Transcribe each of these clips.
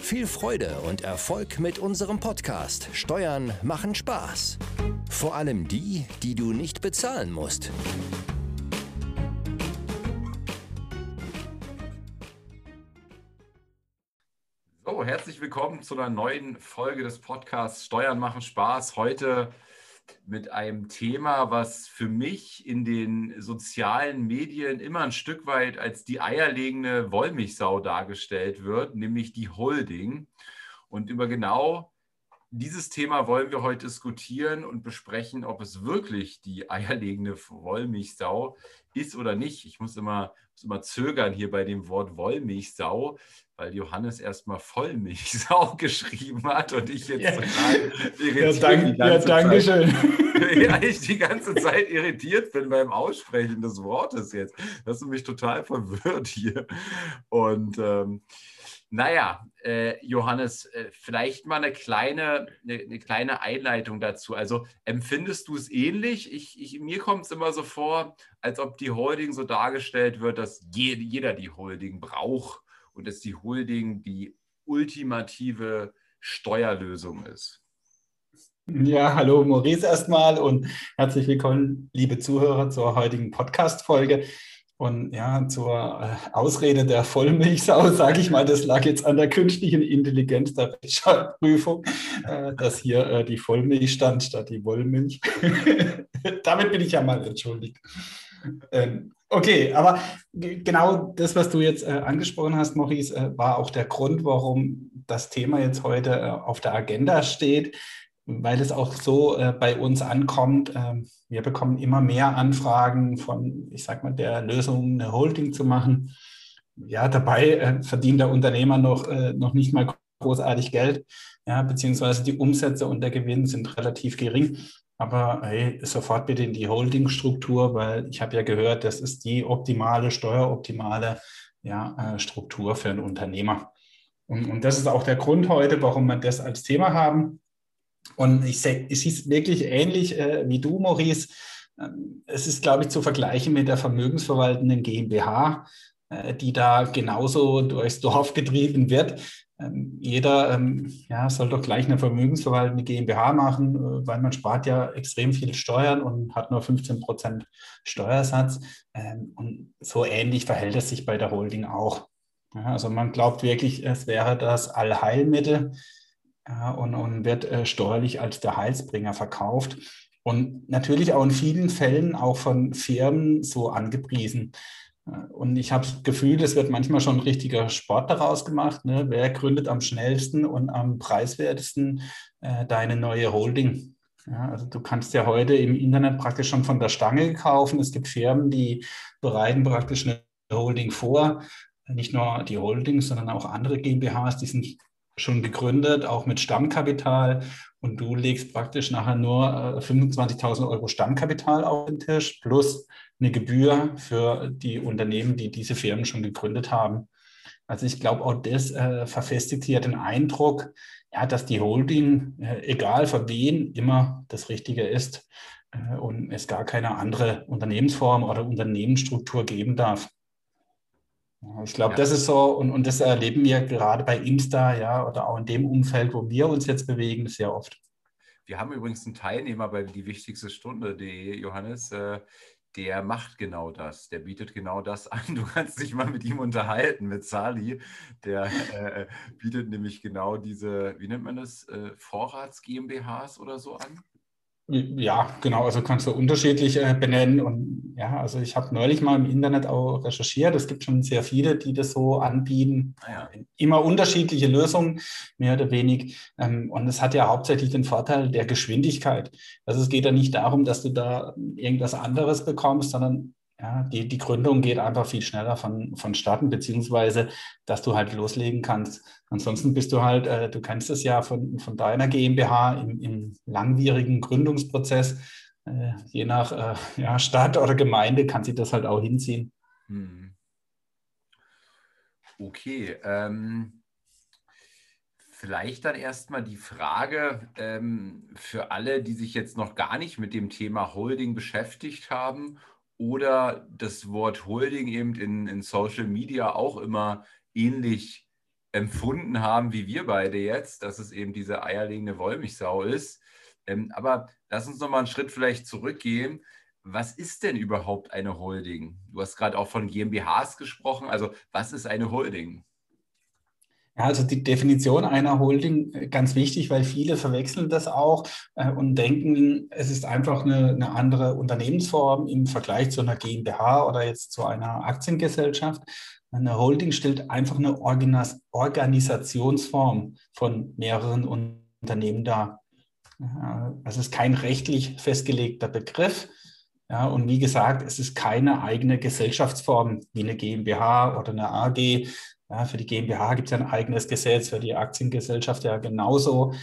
Viel Freude und Erfolg mit unserem Podcast Steuern machen Spaß. Vor allem die, die du nicht bezahlen musst. So, herzlich willkommen zu einer neuen Folge des Podcasts Steuern machen Spaß. Heute mit einem Thema, was für mich in den sozialen Medien immer ein Stück weit als die eierlegende Wollmilchsau dargestellt wird, nämlich die Holding. Und über genau dieses Thema wollen wir heute diskutieren und besprechen, ob es wirklich die eierlegende Wollmilchsau ist oder nicht. Ich muss immer, muss immer zögern hier bei dem Wort Wollmilchsau, weil Johannes erstmal Vollmilchsau geschrieben hat und ich jetzt ja. irritiert ja, dank, ja, danke schön. ja, ich die ganze Zeit irritiert bin beim Aussprechen des Wortes jetzt. Das ist mich total verwirrt hier. Und ähm, naja, äh, Johannes, äh, vielleicht mal eine kleine, eine, eine, kleine Einleitung dazu. Also empfindest du es ähnlich? Ich, ich, mir kommt es immer so vor, als ob die Holding so dargestellt wird, dass je, jeder die Holding braucht und dass die Holding die ultimative Steuerlösung ist. Ja, hallo Maurice erstmal und herzlich willkommen, liebe Zuhörer, zur heutigen Podcast-Folge. Und ja, zur äh, Ausrede der Vollmilchsau, sage ich mal, das lag jetzt an der künstlichen Intelligenz der Rechtschreibprüfung, äh, dass hier äh, die Vollmilch stand statt die Wollmilch. Damit bin ich ja mal entschuldigt. Ähm, okay, aber genau das, was du jetzt angesprochen hast, Maurice, war auch der Grund, warum das Thema jetzt heute auf der Agenda steht weil es auch so äh, bei uns ankommt. Äh, wir bekommen immer mehr Anfragen von, ich sag mal, der Lösung, eine Holding zu machen. Ja, dabei äh, verdient der Unternehmer noch, äh, noch nicht mal großartig Geld, ja, beziehungsweise die Umsätze und der Gewinn sind relativ gering. Aber hey, sofort bitte in die Holdingstruktur, weil ich habe ja gehört, das ist die optimale, steueroptimale ja, äh, Struktur für einen Unternehmer. Und, und das ist auch der Grund heute, warum wir das als Thema haben. Und ich sehe es wirklich ähnlich äh, wie du, Maurice. Ähm, es ist, glaube ich, zu vergleichen mit der vermögensverwaltenden GmbH, äh, die da genauso durchs Dorf getrieben wird. Ähm, jeder ähm, ja, soll doch gleich eine vermögensverwaltende GmbH machen, äh, weil man spart ja extrem viel Steuern und hat nur 15 Prozent Steuersatz. Ähm, und so ähnlich verhält es sich bei der Holding auch. Ja, also man glaubt wirklich, es wäre das Allheilmittel ja, und, und wird äh, steuerlich als der Heilsbringer verkauft. Und natürlich auch in vielen Fällen auch von Firmen so angepriesen. Und ich habe das Gefühl, es wird manchmal schon ein richtiger Sport daraus gemacht. Ne? Wer gründet am schnellsten und am preiswertesten äh, deine neue Holding? Ja, also du kannst ja heute im Internet praktisch schon von der Stange kaufen. Es gibt Firmen, die bereiten praktisch eine Holding vor. Nicht nur die Holding, sondern auch andere GmbHs, die sind schon gegründet, auch mit Stammkapital. Und du legst praktisch nachher nur 25.000 äh, Euro Stammkapital auf den Tisch plus eine Gebühr für die Unternehmen, die diese Firmen schon gegründet haben. Also ich glaube, auch das äh, verfestigt hier den Eindruck, ja, dass die Holding, äh, egal für wen, immer das Richtige ist äh, und es gar keine andere Unternehmensform oder Unternehmensstruktur geben darf. Ich glaube, ja. das ist so, und, und das erleben wir gerade bei Insta, ja, oder auch in dem Umfeld, wo wir uns jetzt bewegen, sehr oft. Wir haben übrigens einen Teilnehmer bei die wichtigste Stunde.de, Johannes, äh, der macht genau das. Der bietet genau das an. Du kannst dich mal mit ihm unterhalten, mit Sali. Der äh, bietet nämlich genau diese, wie nennt man das, äh, Vorrats GmbHs oder so an. Ja, genau, also kannst du unterschiedlich äh, benennen. Und ja, also ich habe neulich mal im Internet auch recherchiert. Es gibt schon sehr viele, die das so anbieten. Ja, immer unterschiedliche Lösungen, mehr oder weniger. Ähm, und es hat ja hauptsächlich den Vorteil der Geschwindigkeit. Also es geht ja nicht darum, dass du da irgendwas anderes bekommst, sondern ja, die, die Gründung geht einfach viel schneller von, vonstatten, beziehungsweise dass du halt loslegen kannst. Ansonsten bist du halt, äh, du kennst es ja von, von deiner GmbH im, im langwierigen Gründungsprozess. äh, je nach äh, ja, Stadt oder Gemeinde kann sich das halt auch hinziehen. Hm. Okay, ähm, vielleicht dann erstmal die Frage ähm, für alle, die sich jetzt noch gar nicht mit dem Thema Holding beschäftigt haben oder das Wort Holding eben in, in Social Media auch immer ähnlich empfunden haben wie wir beide jetzt, dass es eben diese eierlegende Wollmilchsau ist. Ähm, aber lass uns noch mal einen Schritt vielleicht zurückgehen was ist denn überhaupt eine Holding? Du hast gerade auch von GmbHs gesprochen. Also was ist eine Holding? Ja, also die Definition einer Holding äh, ganz wichtig, weil viele verwechseln das auch äh, und denken, es ist einfach eine, eine, andere Unternehmensform im Vergleich zu einer GmbH oder jetzt zu einer Aktiengesellschaft. Eine Holding stellt einfach eine Organis Organisationsform von mehreren Unternehmen dar. Also es ist kein rechtlich festgelegter Begriff, ja, und wie gesagt, es ist keine eigene Gesellschaftsform wie eine GmbH oder eine AG. Ja, für die GmbH gibt es ja ein eigenes Gesetz, für die Aktiengesellschaft ja genauso.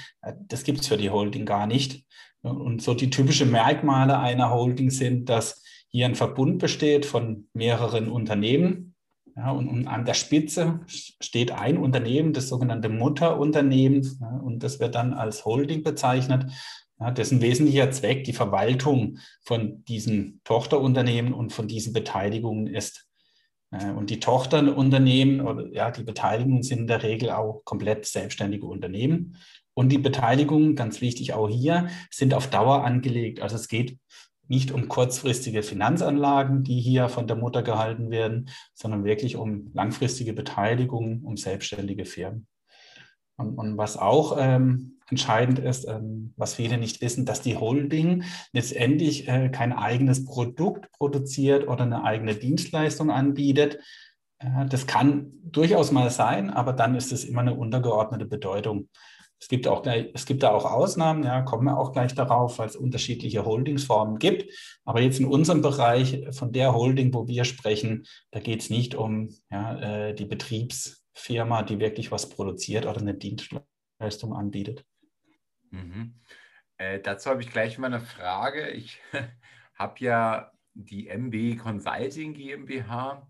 Das gibt es für die Holding gar nicht. Und so die typischen Merkmale einer Holding sind, dass hier ein Verbund besteht von mehreren Unternehmen. Ja, und, und, an der Spitze steht ein Unternehmen, das sogenannte Mutterunternehmen. Ja, und das wird dann als Holding bezeichnet. Ja, dessen wesentlicher Zweck die Verwaltung von diesen Tochterunternehmen und von diesen Beteiligungen ist. Äh, und die Tochterunternehmen oder ja, die Beteiligungen sind in der Regel auch komplett selbstständige Unternehmen. Und die Beteiligungen, ganz wichtig auch hier, sind auf Dauer angelegt. Also es geht nicht um kurzfristige Finanzanlagen, die hier von der Mutter gehalten werden, sondern wirklich um langfristige Beteiligungen, um selbstständige Firmen. Und, und was auch ähm, entscheidend ist, ähm, was viele nicht wissen, dass die Holding letztendlich äh, kein eigenes Produkt produziert oder eine eigene Dienstleistung anbietet. Äh, das kann durchaus mal sein, aber dann ist es immer eine untergeordnete Bedeutung. Es gibt, auch, es gibt da auch Ausnahmen, ja, kommen wir auch gleich darauf, weil es unterschiedliche Holdingsformen gibt. Aber jetzt in unserem Bereich von der Holding, wo wir sprechen, da geht es nicht um ja, äh, die Betriebs- Firma, die wirklich was produziert oder eine Dienstleistung anbietet. Mhm. Äh, dazu habe ich gleich mal eine Frage. Ich habe ja die MB Consulting GmbH,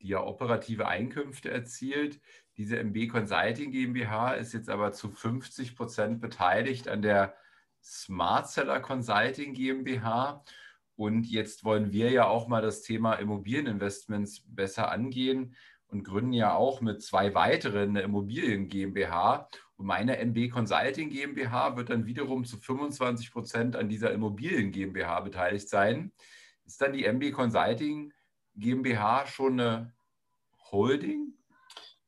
die ja operative Einkünfte erzielt. Diese MB Consulting GmbH ist jetzt aber zu 50 Prozent beteiligt an der Smart Seller Consulting GmbH. Und jetzt wollen wir ja auch mal das Thema Immobilieninvestments besser angehen und gründen ja auch mit zwei weiteren Immobilien GmbH. Und meine MB Consulting GmbH wird dann wiederum zu 25 Prozent an dieser Immobilien GmbH beteiligt sein. Ist dann die MB Consulting GmbH schon eine Holding?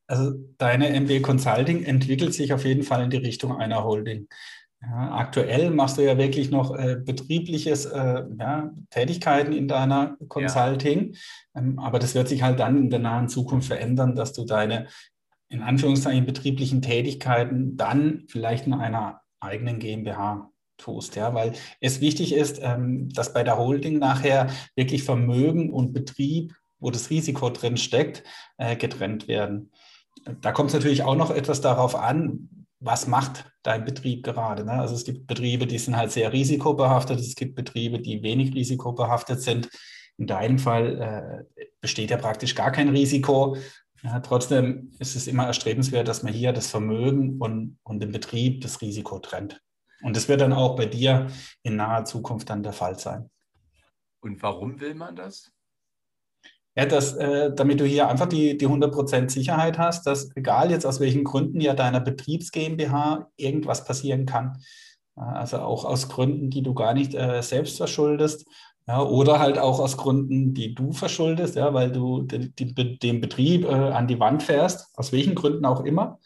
Also deine MB Consulting entwickelt sich auf jeden Fall in die Richtung einer Holding. Ja, aktuell machst du ja wirklich noch äh, betriebliches äh, ja, Tätigkeiten in deiner Consulting, ja. ähm, aber das wird sich halt dann in der nahen Zukunft verändern, dass du deine in Anführungszeichen betrieblichen Tätigkeiten dann vielleicht in einer eigenen GmbH tust, ja, weil es wichtig ist, ähm, dass bei der Holding nachher wirklich Vermögen und Betrieb, wo das Risiko drin steckt, äh, getrennt werden. Da kommt es natürlich auch noch etwas darauf an, was macht dein Betrieb gerade. Ne? Also es gibt Betriebe, die sind halt sehr risikobehaftet, es gibt Betriebe, die wenig risikobehaftet sind. In deinem Fall äh, besteht ja praktisch gar kein Risiko. Ja, trotzdem ist es immer erstrebenswert, dass man hier das Vermögen und, und den Betrieb, das Risiko trennt. Und das wird dann auch bei dir in naher Zukunft dann der Fall sein. Und warum will man das? Ja, dass, äh, damit du hier einfach die, die 100% Sicherheit hast, dass egal jetzt aus welchen Gründen ja deiner Betriebs GmbH irgendwas passieren kann. Also auch aus Gründen, die du gar nicht äh, selbst verschuldest. Ja, oder halt auch aus Gründen, die du verschuldest, ja, weil du die, den Betrieb äh, an die Wand fährst, aus welchen Gründen auch immer.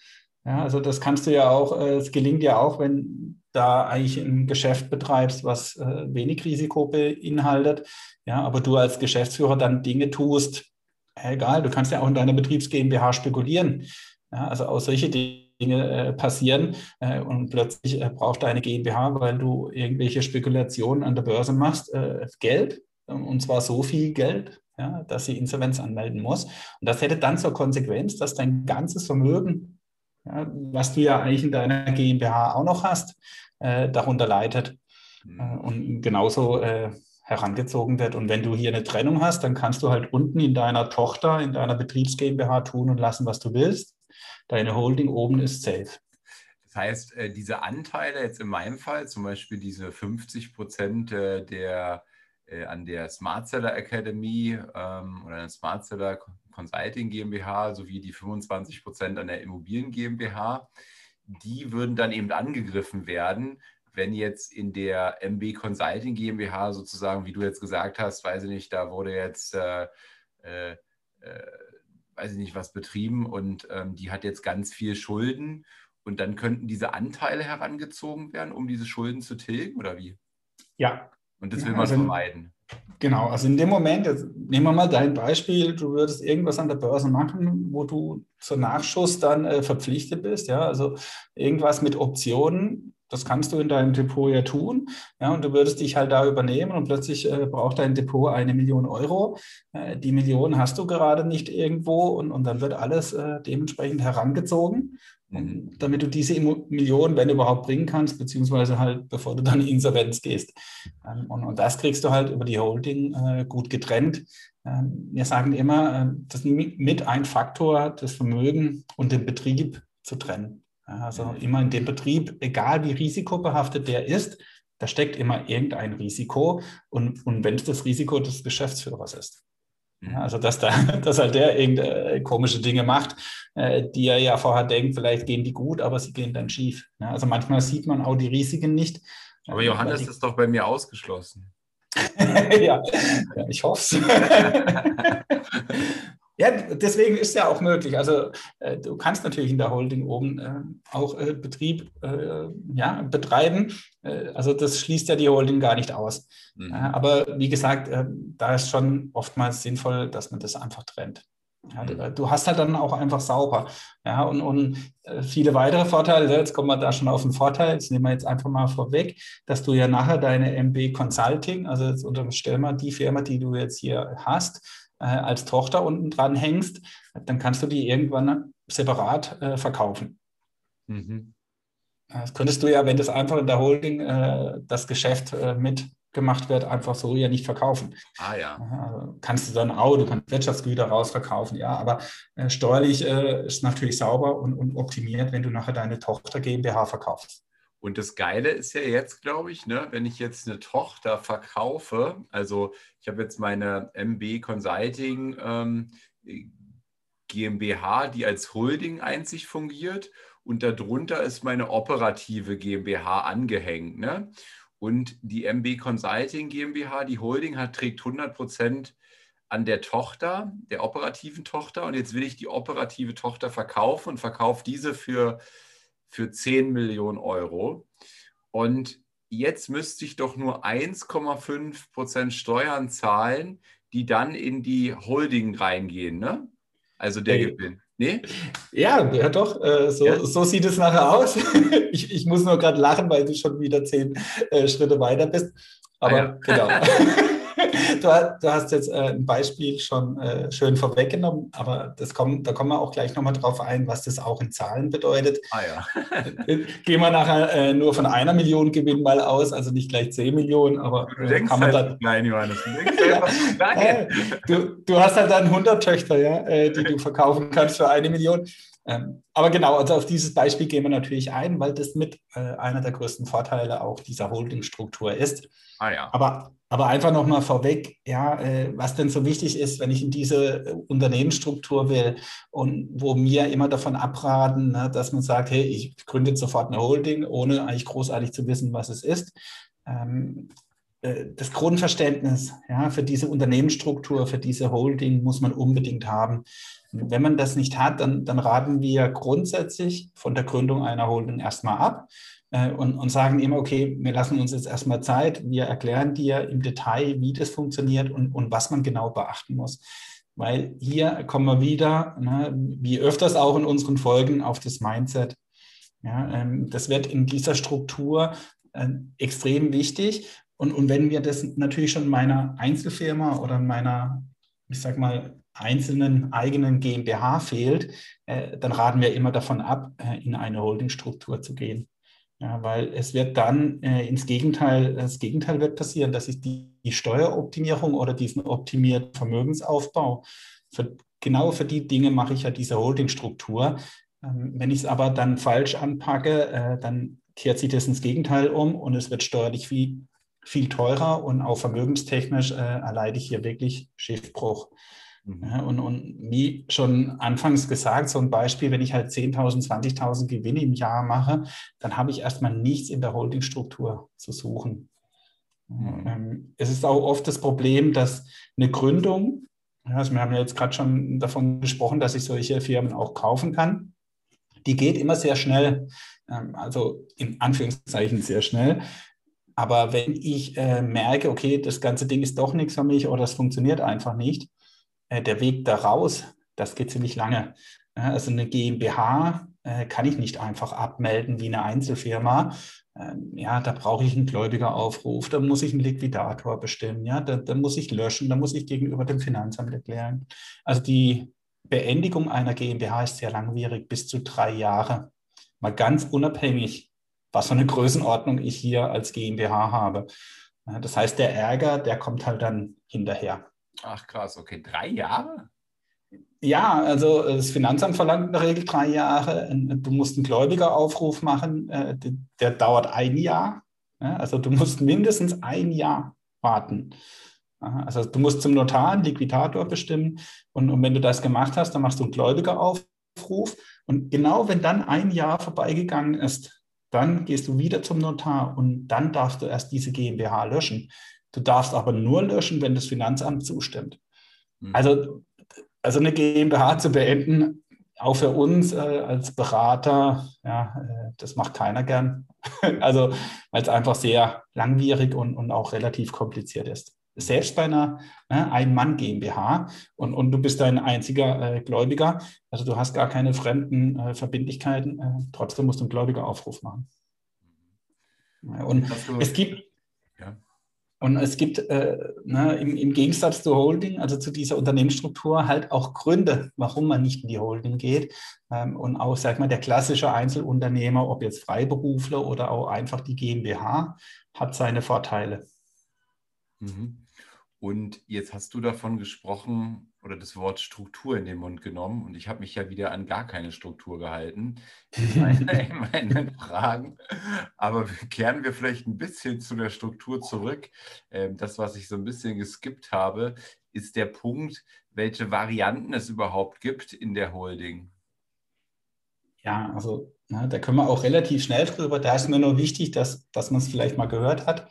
Ja, also das kannst du ja auch, äh, es gelingt ja auch, wenn da eigentlich ein Geschäft betreibst, was äh, wenig Risiko beinhaltet, ja, aber du als Geschäftsführer dann Dinge tust, egal, du kannst ja auch in deiner Betriebs GmbH spekulieren. Ja, also auch solche Dinge äh, passieren äh, und plötzlich äh, braucht deine GmbH, weil du irgendwelche Spekulationen an der Börse machst, Geld und zwar so viel Geld, ja, dass sie Insolvenz anmelden muss. Und das hätte dann zur Konsequenz, dass dein ganzes Vermögen, ja, was du ja eigentlich in deiner GmbH auch noch hast, äh, darunter leidet. mhm. äh, und genauso äh, herangezogen wird. Und wenn du hier eine Trennung hast, dann kannst du halt unten in deiner Tochter, in deiner Betriebs GmbH tun und lassen, was du willst. Deine Holding oben ist safe. Das heißt, äh, diese Anteile jetzt in meinem Fall, zum Beispiel diese 50 Prozent äh, der äh, an der Smart Seller Academy ähm, oder der Smart Seller Consulting GmbH sowie die 25 Prozent an der Immobilien GmbH, die würden dann eben angegriffen werden, wenn jetzt in der MB Consulting GmbH sozusagen, wie du jetzt gesagt hast, weiß ich nicht, da wurde jetzt, äh, äh, weiß ich nicht, was betrieben und ähm, die hat jetzt ganz viel Schulden und dann könnten diese Anteile herangezogen werden, um diese Schulden zu tilgen oder wie? Ja. Und das will man also, vermeiden. Genau, also in dem Moment, jetzt nehmen wir mal dein Beispiel, du würdest irgendwas an der Börse machen, wo du zur Nachschuss dann äh, verpflichtet bist, ja, also irgendwas mit Optionen, das kannst du in deinem Depot ja tun. Ja, und du würdest dich halt da übernehmen und plötzlich äh, braucht dein Depot eine Million Euro. Äh, die Million hast du gerade nicht irgendwo und, und dann wird alles äh, dementsprechend herangezogen, mhm. damit du diese Million, wenn überhaupt, bringen kannst, beziehungsweise halt bevor du dann in Insolvenz gehst. Ähm, und, und, das kriegst du halt über die Holding äh, gut getrennt. Ähm, wir sagen immer, äh, das ist mit ein Faktor, das Vermögen und den Betrieb zu trennen. Also immer in dem Betrieb, egal wie risikobehaftet der ist, da steckt immer irgendein Risiko und, und wenn es das Risiko des Geschäftsführers ist. Ja, also dass, da, dass halt der irgendeine komische Dinge macht, äh, die er ja vorher denkt, vielleicht gehen die gut, aber sie gehen dann schief. Also manchmal sieht man auch die Risiken nicht. Aber Johannes die, ist doch bei mir ausgeschlossen. ja, ja, ich hoffe es. Ja, deswegen ist ja auch möglich. Also äh, du kannst natürlich in der Holding oben äh, auch äh, Betrieb äh, ja, betreiben. Äh, also das schließt ja die Holding gar nicht aus. Mhm. aber wie gesagt, äh, da ist schon oftmals sinnvoll, dass man das einfach trennt. Ja, du, mhm. du, hast halt dann auch einfach sauber. Ja, und, und viele weitere Vorteile, jetzt kommen wir da schon auf den Vorteil, das nehmen wir jetzt einfach mal vorweg, dass du ja nachher deine MB Consulting, also jetzt unterstell mal die Firma, die du jetzt hier hast, äh, als Tochter unten dran hängst, dann kannst du die irgendwann separat äh, verkaufen. Mhm. Das könntest du ja, wenn das einfach in der Holding äh, das Geschäft äh, mitgemacht wird, einfach so ja nicht verkaufen. Ah ja. Also kannst du dann auch, du kannst Wirtschaftsgüter rausverkaufen, ja, aber äh, steuerlich äh, ist natürlich sauber und, und optimiert, wenn du nachher deine Tochter GmbH verkaufst. Und das Geile ist ja jetzt, glaube ich, ne, wenn ich jetzt eine Tochter verkaufe, also ich habe jetzt meine MB Consulting ähm, GmbH, die als Holding einzig fungiert und darunter ist meine operative GmbH angehängt. Ne? Und die MB Consulting GmbH, die Holding, hat, trägt 100 Prozent an der Tochter, der operativen Tochter. Und jetzt will ich die operative Tochter verkaufen und verkaufe diese für für 10 Millionen Euro. Und jetzt müsste ich doch nur 1,5 Prozent Steuern zahlen, die dann in die Holding reingehen, ne? Also der hey. Gewinn. Nee? Ja, ja doch, äh, so, ja. so sieht es nachher aus. ich, ich muss nur gerade lachen, weil du schon wieder zehn äh, Schritte weiter bist. Aber ah, ja. genau. du, du, hast jetzt äh, ein Beispiel schon äh, schön vorweggenommen, aber das kommt, da kommen wir auch gleich nochmal drauf ein, was das auch in Zahlen bedeutet. Ah ja. Äh, gehen wir nachher äh, nur von einer Million Gewinn mal aus, also nicht gleich 10 Millionen, aber du denkst kann man halt dann, klein, Johannes. Du, klein. du, du, hast halt dann 100 Töchter, ja, äh, die du verkaufen kannst für eine Million. Ähm, aber genau, also auf dieses Beispiel gehen wir natürlich ein, weil das mit äh, einer der größten Vorteile auch dieser Holdingstruktur ist. Ah ja. Aber, aber einfach nochmal vorweg, ja, äh, was denn so wichtig ist, wenn ich in diese äh, Unternehmensstruktur will und wo mir immer davon abraten, ne, dass man sagt, hey, ich gründe sofort eine Holding, ohne eigentlich großartig zu wissen, was es ist. Ähm, äh, das Grundverständnis ja, für diese Unternehmensstruktur, für diese Holding muss man unbedingt haben. Wenn man das nicht hat, dann, dann raten wir grundsätzlich von der Gründung einer Holding erstmal ab äh, und, und sagen immer, okay, wir lassen uns jetzt erstmal Zeit, wir erklären dir im Detail, wie das funktioniert und, und was man genau beachten muss. Weil hier kommen wir wieder, ne, wie öfters auch in unseren Folgen, auf das Mindset. Ja, ähm, das wird in dieser Struktur äh, extrem wichtig. Und, und wenn mir das natürlich schon in meiner Einzelfirma oder in meiner, ich sag mal, einzelnen eigenen GmbH fehlt, äh, dann raten wir immer davon ab, äh, in eine Holdingstruktur zu gehen. Ja, weil es wird dann äh, ins Gegenteil, das Gegenteil wird passieren, dass ich die, die Steueroptimierung oder diesen optimierten Vermögensaufbau, für, genau für die Dinge mache ich ja diese Holdingstruktur. Ähm, wenn ich es aber dann falsch anpacke, äh, dann kehrt sich das ins Gegenteil um und es wird steuerlich viel, viel teurer und auch vermögenstechnisch äh, erleide ich hier wirklich Schiffbruch. Mhm. Ja, und, und wie schon anfangs gesagt, so ein Beispiel, wenn ich halt 10.000, 20.000 Gewinne im Jahr mache, dann habe ich erstmal nichts in der Holdingstruktur zu suchen. Mhm. Ähm, es ist auch oft das Problem, dass eine Gründung, also wir haben ja jetzt gerade schon davon gesprochen, dass ich solche Firmen auch kaufen kann, die geht immer sehr schnell, ähm, also in Anführungszeichen sehr schnell. Aber wenn ich äh, merke, okay, das ganze Ding ist doch nichts für mich oder es funktioniert einfach nicht, äh, der Weg da raus, das geht ziemlich lange. Also eine GmbH äh, kann ich nicht einfach abmelden wie eine Einzelfirma. Ähm, ja, da brauche ich einen Gläubigeraufruf, da muss ich einen Liquidator bestimmen, ja, da, da muss ich löschen, da muss ich gegenüber dem Finanzamt erklären. Also die Beendigung einer GmbH ist sehr langwierig, bis zu drei Jahre. Mal ganz unabhängig, was für eine Größenordnung ich hier als GmbH habe. Das heißt, der Ärger, der kommt halt dann hinterher. Ach krass, okay. Drei Jahre? Ja, also das Finanzamt verlangt in der Regel drei Jahre. Du musst einen Gläubigeraufruf machen, äh, der dauert ein Jahr. Also du musst mindestens ein Jahr warten. Also du musst zum Notar einen Liquidator bestimmen und, und wenn du das gemacht hast, dann machst du einen Gläubigeraufruf und genau wenn dann ein Jahr vorbeigegangen ist, dann gehst du wieder zum Notar und dann darfst du erst diese GmbH löschen. Du darfst aber nur löschen, wenn das Finanzamt zustimmt. Mhm. Also, also eine GmbH zu beenden, auch für uns äh, als Berater, ja, äh, das macht keiner gern. also, weil es einfach sehr langwierig und, und auch relativ kompliziert ist. Selbst bei einer ne, Ein-Mann-GmbH und, und du bist ein einziger äh, Gläubiger, also du hast gar keine fremden äh, Verbindlichkeiten, äh, trotzdem musst du einen Gläubigeraufruf machen. Und es gibt, ja. Und es gibt äh, ne, im, im, Gegensatz zur Holding, also zu dieser Unternehmensstruktur, halt auch Gründe, warum man nicht in die Holding geht. Ähm, und auch, sag mal, der klassische Einzelunternehmer, ob jetzt Freiberufler oder auch einfach die GmbH, hat seine Vorteile. Mhm. Und jetzt hast du davon gesprochen oder das Wort Struktur in den Mund genommen und ich habe mich ja wieder an gar keine Struktur gehalten in meinen, in meinen Fragen. Aber kehren wir vielleicht ein bisschen zu der Struktur zurück. Ähm, das, was ich so ein bisschen geskippt habe, ist der Punkt, welche Varianten es überhaupt gibt in der Holding. Ja, also na, da können wir auch relativ schnell drüber. Da ist mir nur wichtig, dass, dass man es vielleicht mal gehört hat.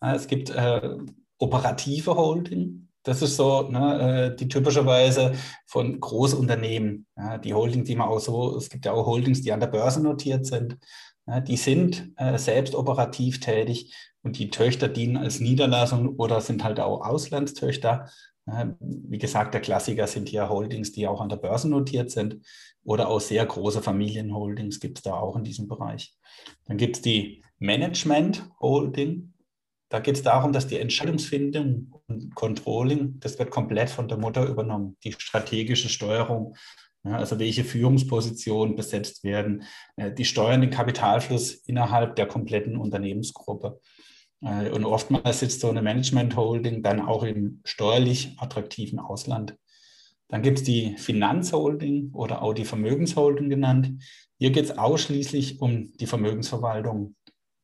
Es gibt äh, operative Holding. Das ist so ne, äh, die typischerweise von Großunternehmen. Ja, die Holding, die man auch so, es gibt ja auch Holdings, die an der Börse notiert sind. Ja, die sind äh, selbst operativ tätig und die Töchter dienen als Niederlassung oder sind halt auch Auslandstöchter. Ja, wie gesagt, der Klassiker sind hier Holdings, die auch an der Börse notiert sind oder auch sehr große Familienholdings gibt es da auch in diesem Bereich. Dann gibt es die Management Holding. Da geht es darum, dass die Entscheidungsfindung und Controlling, das wird komplett von der Mutter übernommen. Die strategische Steuerung, ja, also welche Führungspositionen besetzt werden, äh, die steuern den Kapitalfluss innerhalb der kompletten Unternehmensgruppe. Äh, und oftmals sitzt so eine Management-Holding dann auch im steuerlich attraktiven Ausland. Dann gibt es die Finanzholding oder auch die Vermögensholding genannt. Hier geht es ausschließlich um die Vermögensverwaltung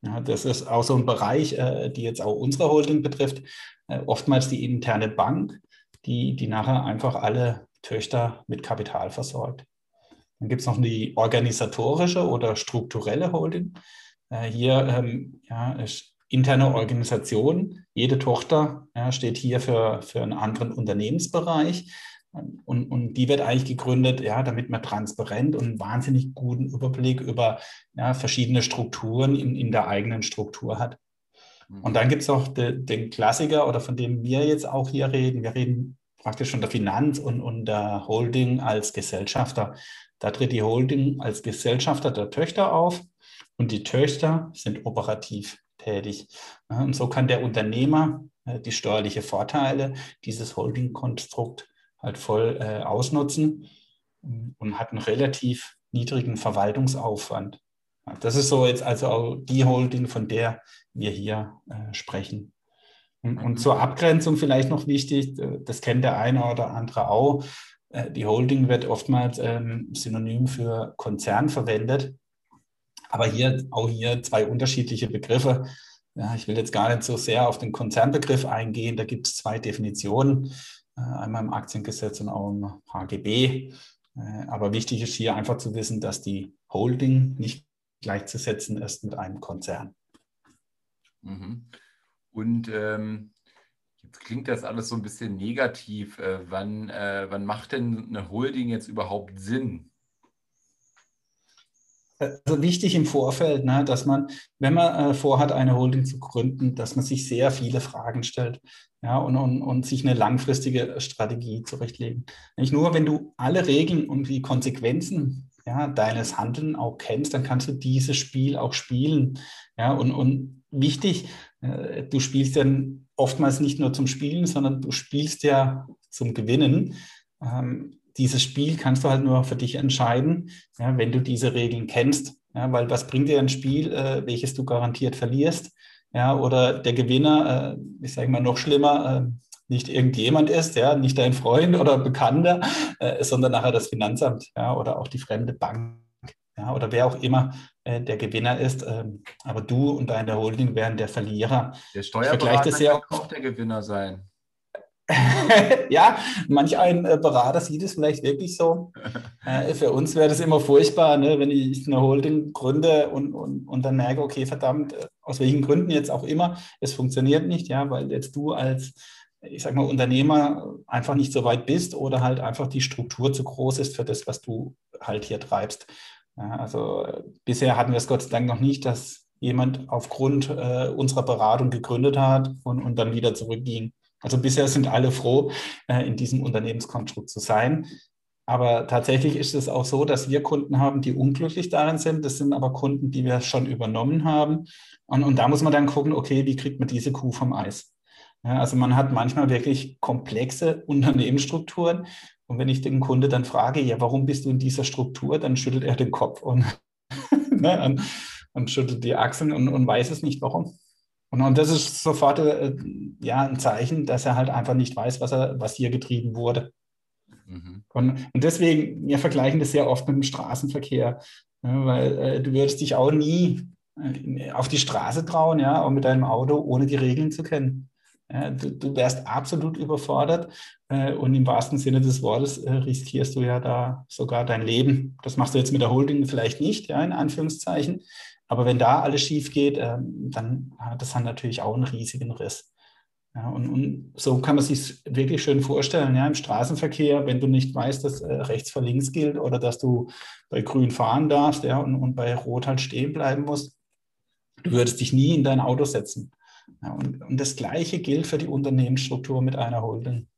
ja, das ist auch so ein Bereich, äh, die jetzt auch unsere Holding betrifft. Äh, oftmals die interne Bank, die, die nachher einfach alle Töchter mit Kapital versorgt. Dann gibt es noch die organisatorische oder strukturelle Holding. Äh, hier ähm, ja, ist interne Organisation. Jede Tochter ja, steht hier für, für einen anderen Unternehmensbereich. Und, und die wird eigentlich gegründet, ja, damit man transparent und einen wahnsinnig guten Überblick über ja, verschiedene Strukturen in, in der eigenen Struktur hat. Mhm. Und dann gibt es auch de, den Klassiker, oder von dem wir jetzt auch hier reden. Wir reden praktisch von der Finanz und, und der Holding als Gesellschafter. Da tritt die Holding als Gesellschafter der Töchter auf und die Töchter sind operativ tätig. Und so kann der Unternehmer äh, die steuerlichen Vorteile dieses Holding-Konstrukt halt voll äh, ausnutzen und hat einen relativ niedrigen Verwaltungsaufwand. Das ist so jetzt also auch die Holding, von der wir hier äh, sprechen. Und, und, zur Abgrenzung vielleicht noch wichtig, äh, das kennt der eine oder andere auch, äh, die Holding wird oftmals ähm, synonym für Konzern verwendet. Aber hier auch hier zwei unterschiedliche Begriffe. Ja, ich will jetzt gar nicht so sehr auf den Konzernbegriff eingehen. Da gibt es zwei Definitionen, einmal im Aktiengesetz und auch im HGB. Äh, aber wichtig ist hier einfach zu wissen, dass die Holding nicht gleichzusetzen ist mit einem Konzern. Mhm. Und ähm, jetzt klingt das alles so ein bisschen negativ. Äh, wann, äh, wann macht denn eine Holding jetzt überhaupt Sinn? Also wichtig im Vorfeld, ne, dass man, wenn man äh, vorhat, eine Holding zu gründen, dass man sich sehr viele Fragen stellt ja, und, und, und sich eine langfristige Strategie zurechtlegen. Nicht nur, wenn du alle Regeln und die Konsequenzen ja, deines Handelns auch kennst, dann kannst du dieses Spiel auch spielen. Ja, und, und wichtig, äh, du spielst dann oftmals nicht nur zum Spielen, sondern du spielst ja zum Gewinnen. Ähm, dieses Spiel kannst du halt nur für dich entscheiden, ja, wenn du diese Regeln kennst. Ja, weil was bringt dir ein Spiel, äh, welches du garantiert verlierst? Ja, oder der Gewinner, äh, ich sage mal noch schlimmer, äh, nicht irgendjemand ist, ja, nicht dein Freund oder Bekannter, äh, sondern nachher das Finanzamt ja, oder auch die fremde Bank ja, oder wer auch immer äh, der Gewinner ist. Ähm, aber du und deine Holding wären der Verlierer. Der Steuerberater kann auch der Gewinner sein. ja, manch ein äh, Berater sieht es vielleicht wirklich so. Äh, für uns wäre das immer furchtbar, ne, wenn ich eine Holding gründe und, und, und dann merke, okay, verdammt, äh, aus welchen Gründen jetzt auch immer, es funktioniert nicht, ja, weil jetzt du als, ich sag mal, Unternehmer einfach nicht so weit bist oder halt einfach die Struktur zu groß ist für das, was du halt hier treibst. Ja, also bisher hatten wir es Gott sei Dank noch nicht, dass jemand aufgrund äh, unserer Beratung gegründet hat und, und dann wieder zurückging. Also bisher sind alle froh, äh, in diesem Unternehmenskonstrukt zu sein. Aber tatsächlich ist es auch so, dass wir Kunden haben, die unglücklich darin sind. Das sind aber Kunden, die wir schon übernommen haben. Und, und da muss man dann gucken, okay, wie kriegt man diese Kuh vom Eis? Ja, also man hat manchmal wirklich komplexe Unternehmensstrukturen. Und wenn ich den Kunde dann frage, ja, warum bist du in dieser Struktur, dann schüttelt er den Kopf und, ne, und, schüttelt die Achseln und, und weiß es nicht, warum. Und, und das ist sofort äh, ja, ein Zeichen, dass er halt einfach nicht weiß, was, er, was hier getrieben wurde. Mhm. Und, und deswegen, wir vergleichen das sehr oft mit dem Straßenverkehr, ja, weil äh, du würdest dich auch nie äh, auf die Straße trauen, ja, auch mit deinem Auto, ohne die Regeln zu kennen. Ja, du, du, wärst absolut überfordert äh, und im wahrsten Sinne des Wortes äh, riskierst du ja da sogar dein Leben. Das machst du jetzt mit der Holding vielleicht nicht, ja, in Anführungszeichen. Aber wenn da alles schief geht, ähm, dann hat das dann natürlich auch einen riesigen Riss. Ja, und, und, so kann man sich wirklich schön vorstellen, ja, im Straßenverkehr, wenn du nicht weißt, dass äh, rechts vor links gilt oder dass du bei grün fahren darfst ja, und, und bei rot halt stehen bleiben musst, du würdest dich nie in dein Auto setzen. Ja, und, und, das Gleiche gilt für die Unternehmensstruktur mit einer Holding.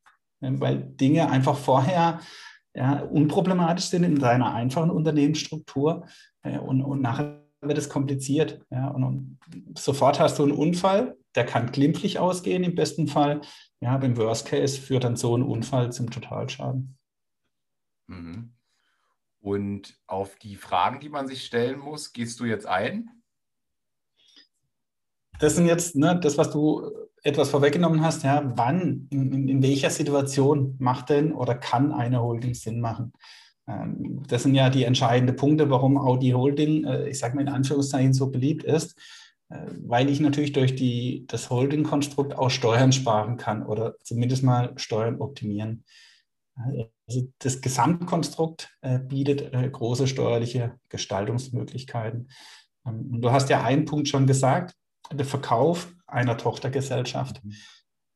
Ja, weil Dinge einfach vorher ja, unproblematisch sind in deiner einfachen Unternehmensstruktur und, und nachher wird es kompliziert. Ja, und, und, sofort hast du einen Unfall, der kann glimpflich ausgehen im besten Fall. Ja, aber im Worst Case führt dann so ein Unfall zum Totalschaden. Mhm. Und auf die Fragen, die man sich stellen muss, gehst du jetzt ein? Das sind jetzt ne, das, was du etwas vorweggenommen hast. Ja, wann, in, in, in welcher Situation macht denn oder kann eine Holding Sinn machen? Ähm, das sind ja die entscheidenden Punkte, warum Audi Holding, äh, ich sage mal in Anführungszeichen, so beliebt ist, äh, weil ich natürlich durch die, das Holding-Konstrukt auch Steuern sparen kann oder zumindest mal Steuern optimieren. Also das Gesamtkonstrukt äh, bietet große steuerliche Gestaltungsmöglichkeiten. Ähm, du hast ja einen Punkt schon gesagt, der Verkauf einer Tochtergesellschaft. Mhm.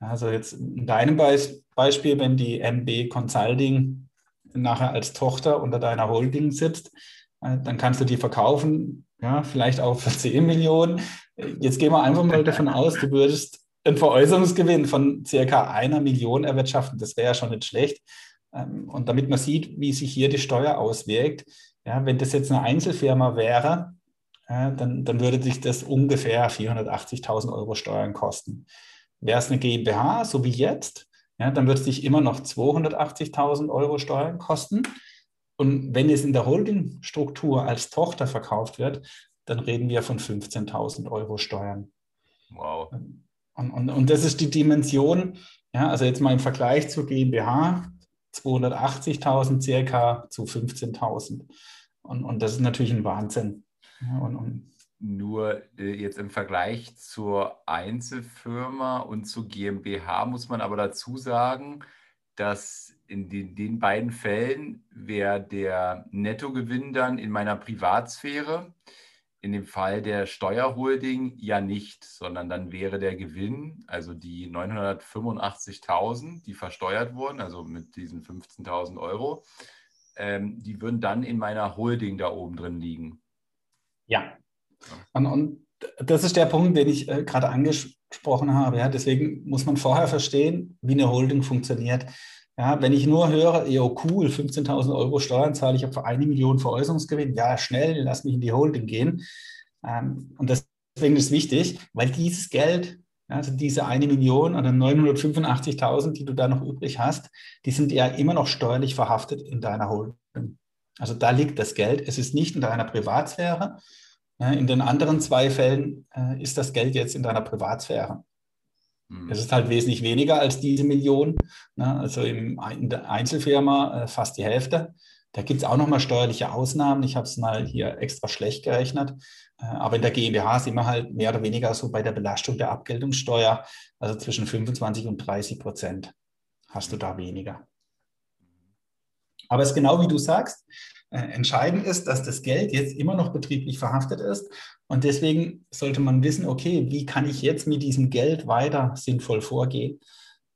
Also jetzt in deinem Beispiel, wenn die MB Consulting nachher als Tochter unter deiner Holding sitzt, äh, dann kannst du die verkaufen, ja, vielleicht auch für 10 Millionen. Jetzt gehen wir einfach mal davon aus, du würdest einen Veräußerungsgewinn von circa einer Million erwirtschaften. Das wäre ja schon nicht schlecht. Ähm, und damit man sieht, wie sich hier die Steuer auswirkt, ja, wenn das jetzt eine Einzelfirma wäre, dann, dann würde sich das ungefähr 480.000 Euro Steuern kosten. Wäre es eine GmbH, so wie jetzt, ja, dann wird es dich immer noch 280.000 Euro Steuern kosten. Und wenn es in der Holdingstruktur als Tochter verkauft wird, dann reden wir von 15.000 Euro Steuern. Wow. Und, und, und das ist die Dimension, ja, also jetzt mal im Vergleich zur GmbH, 280.000 circa zu 15.000. Und, und das ist natürlich ein Wahnsinn. Ja, und, und nur äh, jetzt im Vergleich zur Einzelfirma und zur GmbH muss man aber dazu sagen, dass in den, den beiden Fällen wäre der Nettogewinn dann in meiner Privatsphäre, in dem Fall der Steuerholding ja nicht, sondern dann wäre der Gewinn, also die 985.000, die versteuert wurden, also mit diesen 15.000 Euro, ähm, die würden dann in meiner Holding da oben drin liegen. Ja. Und, und das ist der Punkt, den ich äh, gerade angesprochen habe. Ja. Deswegen muss man vorher verstehen, wie eine Holding funktioniert. Ja, wenn ich nur höre, jo, cool, 15.000 Euro Steuern zahle ich für eine Million Veräußerungsgewinn, ja, schnell, lass mich in die Holding gehen. Ähm, und deswegen ist es wichtig, weil dieses Geld, also diese eine Million oder 985.000, die du da noch übrig hast, die sind ja immer noch steuerlich verhaftet in deiner Holding. Also da liegt das Geld. Es ist nicht in deiner Privatsphäre. In den anderen zwei Fällen äh, ist das Geld jetzt in deiner Privatsphäre. Mhm. Es ist halt wesentlich weniger als diese Million. Ne? Also im, in der Einzelfirma äh, fast die Hälfte. Da gibt es auch nochmal steuerliche Ausnahmen. Ich habe es mal hier extra schlecht gerechnet. Äh, aber in der GmbH sind wir halt mehr oder weniger so bei der Belastung der Abgeltungssteuer, also zwischen 25 und 30 Prozent hast du da weniger. Aber es ist genau wie du sagst, äh, entscheidend ist, dass das Geld jetzt immer noch betrieblich verhaftet ist und deswegen sollte man wissen, okay, wie kann ich jetzt mit diesem Geld weiter sinnvoll vorgehen?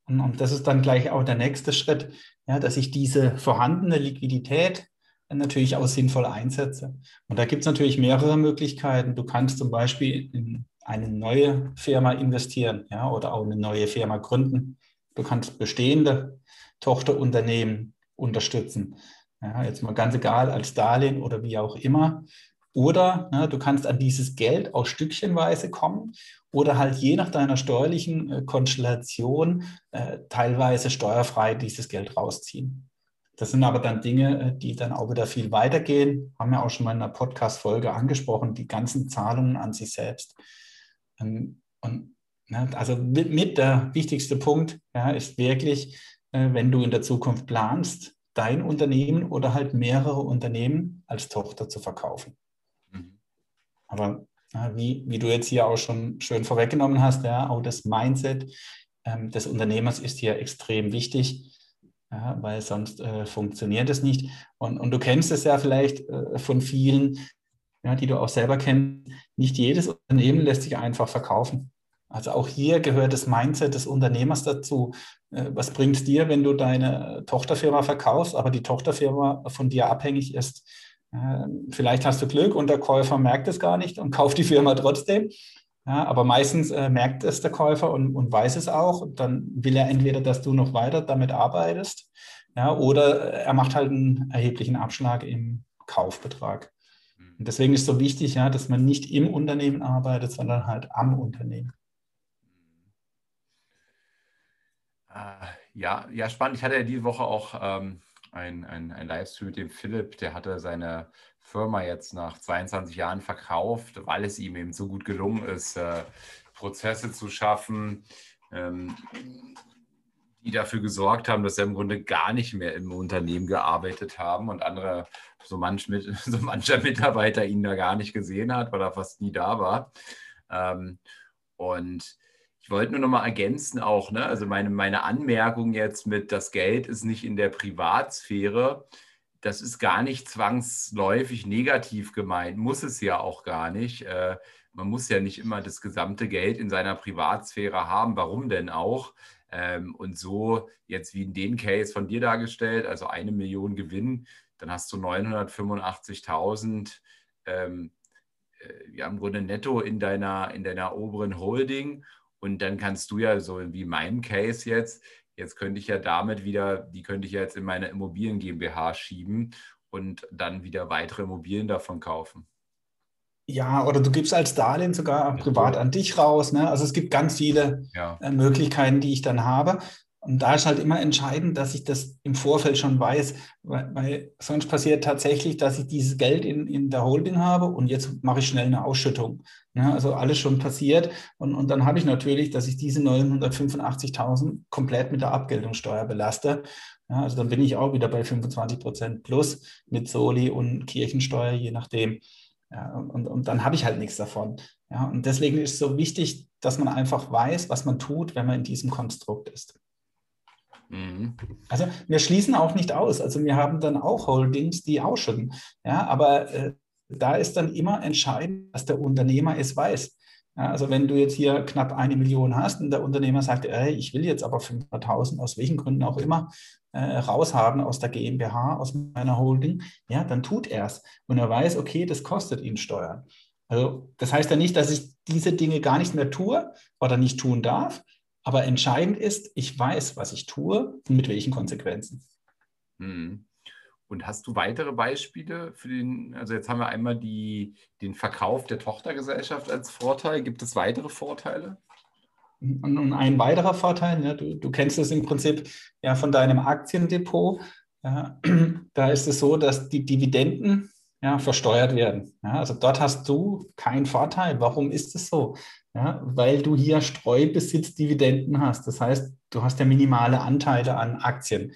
Und, und das ist dann gleich auch der nächste Schritt, ja, dass ich diese vorhandene Liquidität natürlich auch sinnvoll einsetze. Und da gibt es natürlich mehrere Möglichkeiten. Du kannst zum Beispiel in eine neue Firma investieren ja, oder auch eine neue Firma gründen. Du kannst bestehende Tochterunternehmen unterstützen. Ja, jetzt mal ganz egal, als Darlehen oder wie auch immer. Oder ne, du kannst an dieses Geld auch stückchenweise kommen oder halt je nach deiner steuerlichen äh, Konstellation äh, teilweise steuerfrei dieses Geld rausziehen. Das sind aber dann Dinge, äh, die dann auch wieder viel weitergehen. Haben wir auch schon mal in einer Podcast-Folge angesprochen, die ganzen Zahlungen an sich selbst. Ähm, und ne, also mit, mit, der wichtigste Punkt ja, ist wirklich, wenn du in der Zukunft planst, dein Unternehmen oder halt mehrere Unternehmen als Tochter zu verkaufen. Aber ja, wie, wie du jetzt hier auch schon schön vorweggenommen hast, ja, auch das Mindset ähm, des Unternehmers ist hier extrem wichtig, ja, weil sonst äh, funktioniert es nicht. Und, und du kennst es ja vielleicht äh, von vielen, ja, die du auch selber kennst, nicht jedes Unternehmen lässt sich einfach verkaufen. Also auch hier gehört das Mindset des Unternehmers dazu. Äh, was bringt es dir, wenn du deine Tochterfirma verkaufst, aber die Tochterfirma von dir abhängig ist? Ähm, vielleicht hast du Glück und der Käufer merkt es gar nicht und kauft die Firma trotzdem. Ja, aber meistens äh, merkt es der Käufer und, und weiß es auch. Dann will er entweder, dass du noch weiter damit arbeitest, ja, oder er macht halt einen erheblichen Abschlag im Kaufbetrag. Und deswegen ist es so wichtig, ja, dass man nicht im Unternehmen arbeitet, sondern halt am Unternehmen. Ah, ja, ja, spannend. Ich hatte ja diese Woche auch ähm, ein, ein, ein Livestream mit dem Philipp, der hatte seine Firma jetzt nach 22 Jahren verkauft, weil es ihm eben so gut gelungen ist, äh, Prozesse zu schaffen, ähm, die dafür gesorgt haben, dass er im Grunde gar nicht mehr im Unternehmen gearbeitet haben und andere, so, manch so mancher Mitarbeiter ihn da gar nicht gesehen hat, weil er fast nie da war. Ähm, und ich wollte nur noch mal ergänzen auch, ne? also meine, meine Anmerkung jetzt mit, das Geld ist nicht in der Privatsphäre, das ist gar nicht zwangsläufig negativ gemeint, muss es ja auch gar nicht. Äh, man muss ja nicht immer das gesamte Geld in seiner Privatsphäre haben, warum denn auch? Ähm, und so jetzt wie in den Case von dir dargestellt, also eine Million Gewinn, dann hast du 985.000 ähm, äh, ja, im Grunde netto in deiner, in deiner oberen Holding und dann kannst du ja so wie in meinem Case jetzt, jetzt könnte ich ja damit wieder, die könnte ich ja jetzt in meine Immobilien GmbH schieben und dann wieder weitere Immobilien davon kaufen. Ja, oder du gibst als Darlehen sogar privat an dich raus. Ne? Also es gibt ganz viele ja. Äh, Möglichkeiten, die ich dann habe. Und da ist halt immer entscheidend, dass ich das im Vorfeld schon weiß, weil, weil, sonst passiert tatsächlich, dass ich dieses Geld in, in der Holding habe und jetzt mache ich schnell eine Ausschüttung. Ja, also alles schon passiert und, und dann habe ich natürlich, dass ich diese 985.000 komplett mit der Abgeltungssteuer belaste. Ja, also dann bin ich auch wieder bei 25 Prozent plus mit Soli und Kirchensteuer, je nachdem. Ja, und, und dann habe ich halt nichts davon. Ja, und deswegen ist es so wichtig, dass man einfach weiß, was man tut, wenn man in diesem Konstrukt ist. Mhm. Also wir schließen auch nicht aus. Also wir haben dann auch Holdings, die ausschütten. Ja, aber äh, da ist dann immer entscheidend, dass der Unternehmer es weiß. Ja, also wenn du jetzt hier knapp eine Million hast und der Unternehmer sagt, ey, ich will jetzt aber 500.000, aus welchen Gründen auch immer, äh, raushaben aus der GmbH, aus meiner Holding, ja, dann tut er es. Und er weiß, okay, das kostet ihn Steuern. Also das heißt ja nicht, dass ich diese Dinge gar nicht mehr tue oder nicht tun darf, aber entscheidend ist, ich weiß, was ich tue und mit welchen Konsequenzen. Hm. Und hast du weitere Beispiele für den, also jetzt haben wir einmal die, den Verkauf der Tochtergesellschaft als Vorteil. Gibt es weitere Vorteile? Und ein weiterer Vorteil, ja, du, du kennst es im Prinzip ja von deinem Aktiendepot. Ja, da ist es so, dass die Dividenden ja, versteuert werden. Also dort hast du keinen Vorteil. Warum ist es so? Ja, weil du hier Streubesitzdividenden hast. Das heißt, du hast ja minimale Anteile an Aktien.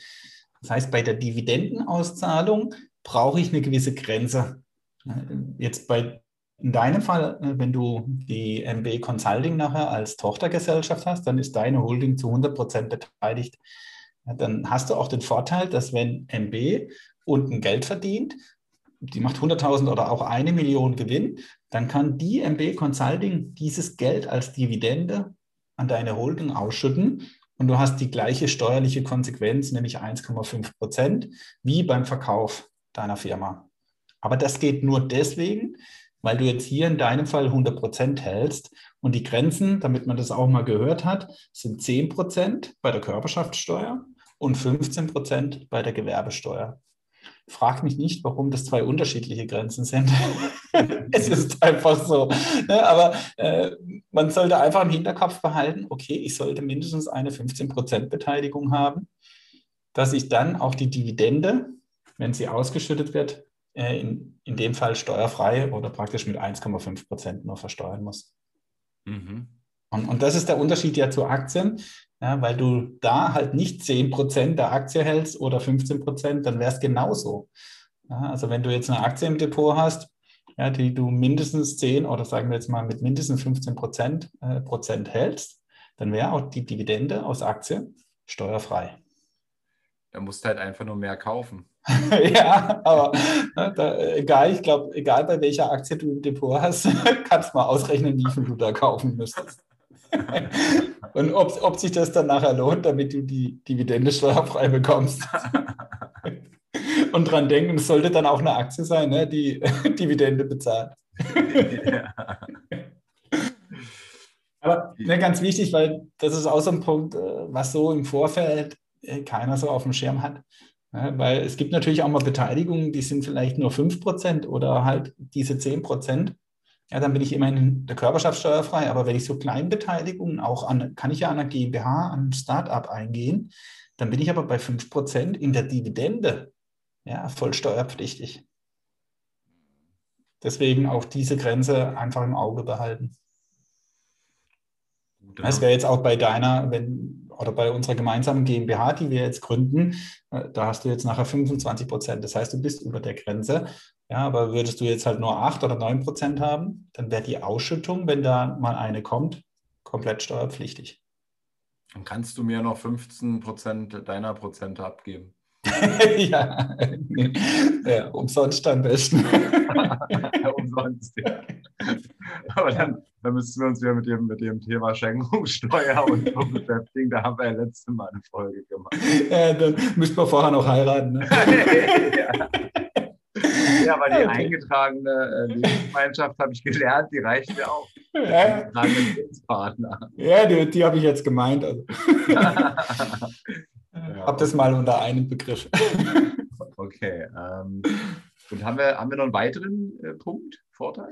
Das heißt, bei der Dividendenauszahlung brauche ich eine gewisse Grenze. Jetzt bei in deinem Fall, wenn du die MB Consulting nachher als Tochtergesellschaft hast, dann ist deine Holding zu 100 Prozent beteiligt. Dann hast du auch den Vorteil, dass wenn MB unten Geld verdient, die macht 100.000 oder auch eine Million Gewinn, dann kann die MB Consulting dieses Geld als Dividende an deine Holding ausschütten und du hast die gleiche steuerliche Konsequenz, nämlich 1,5 Prozent, wie beim Verkauf deiner Firma. Aber das geht nur deswegen, weil du jetzt hier in deinem Fall 100 Prozent hältst und die Grenzen, damit man das auch mal gehört hat, sind 10 Prozent bei der Körperschaftssteuer und 15 Prozent bei der Gewerbesteuer. Frag mich nicht, warum das zwei unterschiedliche Grenzen sind. es ist einfach so. Ne? Aber äh, man sollte einfach im Hinterkopf behalten, okay, ich sollte mindestens eine 15% Beteiligung haben, dass ich dann auch die Dividende, wenn sie ausgeschüttet wird, äh, in, in dem Fall steuerfrei oder praktisch mit 1,5% nur versteuern muss. Mhm. Und, und das ist der Unterschied ja zu Aktien ja, weil du da halt nicht 10% der Aktie hältst oder 15%, dann wäre es genauso. Ja, also wenn du jetzt eine Aktie im Depot hast, ja, die du mindestens 10 oder sagen wir jetzt mal mit mindestens 15 Prozent, äh, Prozent hältst, dann wäre auch die Dividende aus Aktie steuerfrei. Da musst du halt einfach nur mehr kaufen. ja, aber ne, da, egal, ich glaube, egal bei welcher Aktie du im Depot hast, kannst du mal ausrechnen, wie viel du da kaufen müsstest. Und ob, ob sich das dann nachher lohnt, damit du die Dividende steuerfrei bekommst. Und dran denken, es sollte dann auch eine Aktie sein, ne, die Dividende bezahlt. Ja. Aber ne, ganz wichtig, weil das ist auch so ein Punkt, äh, was so im Vorfeld äh, keiner so auf dem Schirm hat. Ja, weil es gibt natürlich auch mal Beteiligungen, die sind vielleicht nur 5% oder halt diese 10% ja, dann bin ich immerhin in der Körperschaftssteuer frei. Aber wenn ich so Kleinbeteiligungen auch an, kann ich ja an einer GmbH, an ein Startup eingehen, dann bin ich aber bei 5% in der Dividende ja, voll steuerpflichtig. Deswegen auch diese Grenze einfach im Auge behalten. Das wäre jetzt auch bei deiner, wenn, oder bei unserer gemeinsamen GmbH, die wir jetzt gründen, äh, da hast du jetzt nachher 25 Prozent. Das heißt, du bist über der Grenze. Ja, aber würdest du jetzt halt nur 8 oder 9 Prozent haben, dann wäre die Ausschüttung, wenn da mal eine kommt, komplett steuerpflichtig. Dann kannst du mir noch 15 Prozent deiner Prozente abgeben. ja, ja, umsonst am besten. ja, umsonst, ja. Aber dann, dann müssten wir uns wieder mit dem, mit dem Thema Schenkungssteuer und so beschäftigen. Da haben wir ja letzte Mal eine Folge gemacht. Ja, dann müssten wir vorher noch heiraten. Ne? ja. Ja, aber die okay. eingetragene äh, Lebensgemeinschaft habe ich gelernt, die reicht ja auch. Ja, ja die, die habe ich jetzt gemeint. Also. ja. Hab das mal unter einem Begriff. Okay. Ähm, und haben wir, haben wir noch einen weiteren äh, Punkt, Vorteil?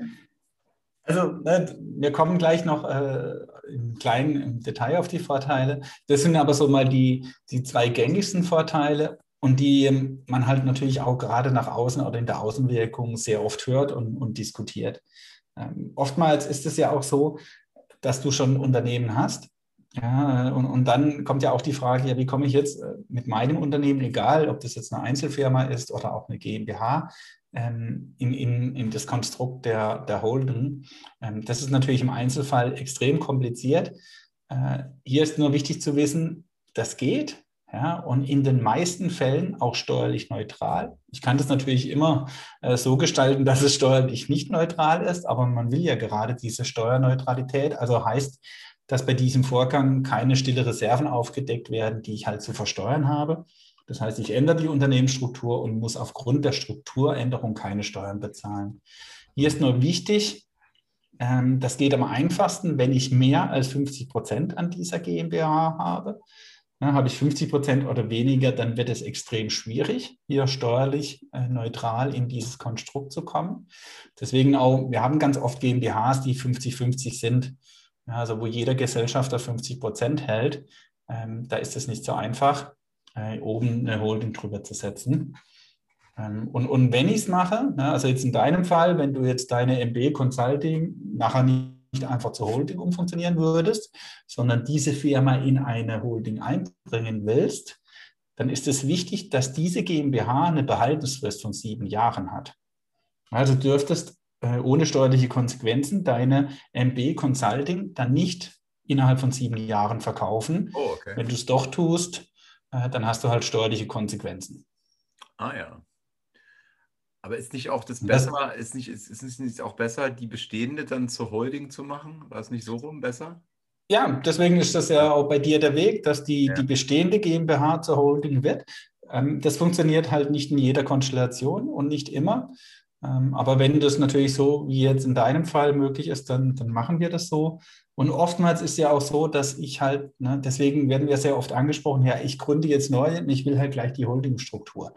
Also, ne, wir kommen gleich noch äh, im kleinen im Detail auf die Vorteile. Das sind aber so mal die, die zwei gängigsten Vorteile und die man halt natürlich auch gerade nach außen oder in der Außenwirkung sehr oft hört und, und diskutiert. Ähm, oftmals ist es ja auch so, dass du schon Unternehmen hast. Ja, und, und dann kommt ja auch die Frage, ja, wie komme ich jetzt äh, mit meinem Unternehmen, egal ob das jetzt eine Einzelfirma ist oder auch eine GmbH, ähm, in, in, in das Konstrukt der, der Holding. Ähm, das ist natürlich im Einzelfall extrem kompliziert. Äh, hier ist nur wichtig zu wissen, das geht. Ja, und in den meisten Fällen auch steuerlich neutral. Ich kann das natürlich immer äh, so gestalten, dass es steuerlich nicht neutral ist, aber man will ja gerade diese Steuerneutralität. Also heißt, dass bei diesem Vorgang keine stille Reserven aufgedeckt werden, die ich halt zu versteuern habe. Das heißt, ich ändere die Unternehmensstruktur und muss aufgrund der Strukturänderung keine Steuern bezahlen. Hier ist nur wichtig, ähm, das geht am einfachsten, wenn ich mehr als 50 Prozent an dieser GmbH habe. Ja, habe ich 50 Prozent oder weniger, dann wird es extrem schwierig, hier steuerlich äh, neutral in dieses Konstrukt zu kommen. Deswegen auch, wir haben ganz oft GmbHs, die 50-50 sind, ja, also wo jeder Gesellschafter 50 Prozent hält. Ähm, da ist es nicht so einfach äh, oben eine Holding drüber zu setzen. Ähm, und, und wenn ich es mache, ne, also jetzt in deinem Fall, wenn du jetzt deine MB Consulting nachher nicht einfach zur Holding umfunktionieren würdest, sondern diese Firma in eine Holding einbringen willst, dann ist es wichtig, dass diese GmbH eine Behaltensfrist von sieben Jahren hat. Also dürftest äh, ohne steuerliche Konsequenzen deine MB Consulting dann nicht innerhalb von sieben Jahren verkaufen. Oh, okay. Wenn du es doch tust, äh, dann hast du halt steuerliche Konsequenzen. Ah ja. Aber ist nicht auch das besser, ist, nicht, ist, ist nicht auch besser, die bestehende dann zur Holding zu machen? War es nicht so rum besser? Ja, deswegen ist das ja auch bei dir der Weg, dass die, ja. die bestehende GmbH zur Holding wird. Ähm, das funktioniert halt nicht in jeder Konstellation und nicht immer. Ähm, aber wenn das natürlich so wie jetzt in deinem Fall möglich ist, dann, dann machen wir das so. Und oftmals ist ja auch so, dass ich halt, ne, deswegen werden wir sehr oft angesprochen, ja, ich gründe jetzt neu und ich will halt gleich die Holdingstruktur.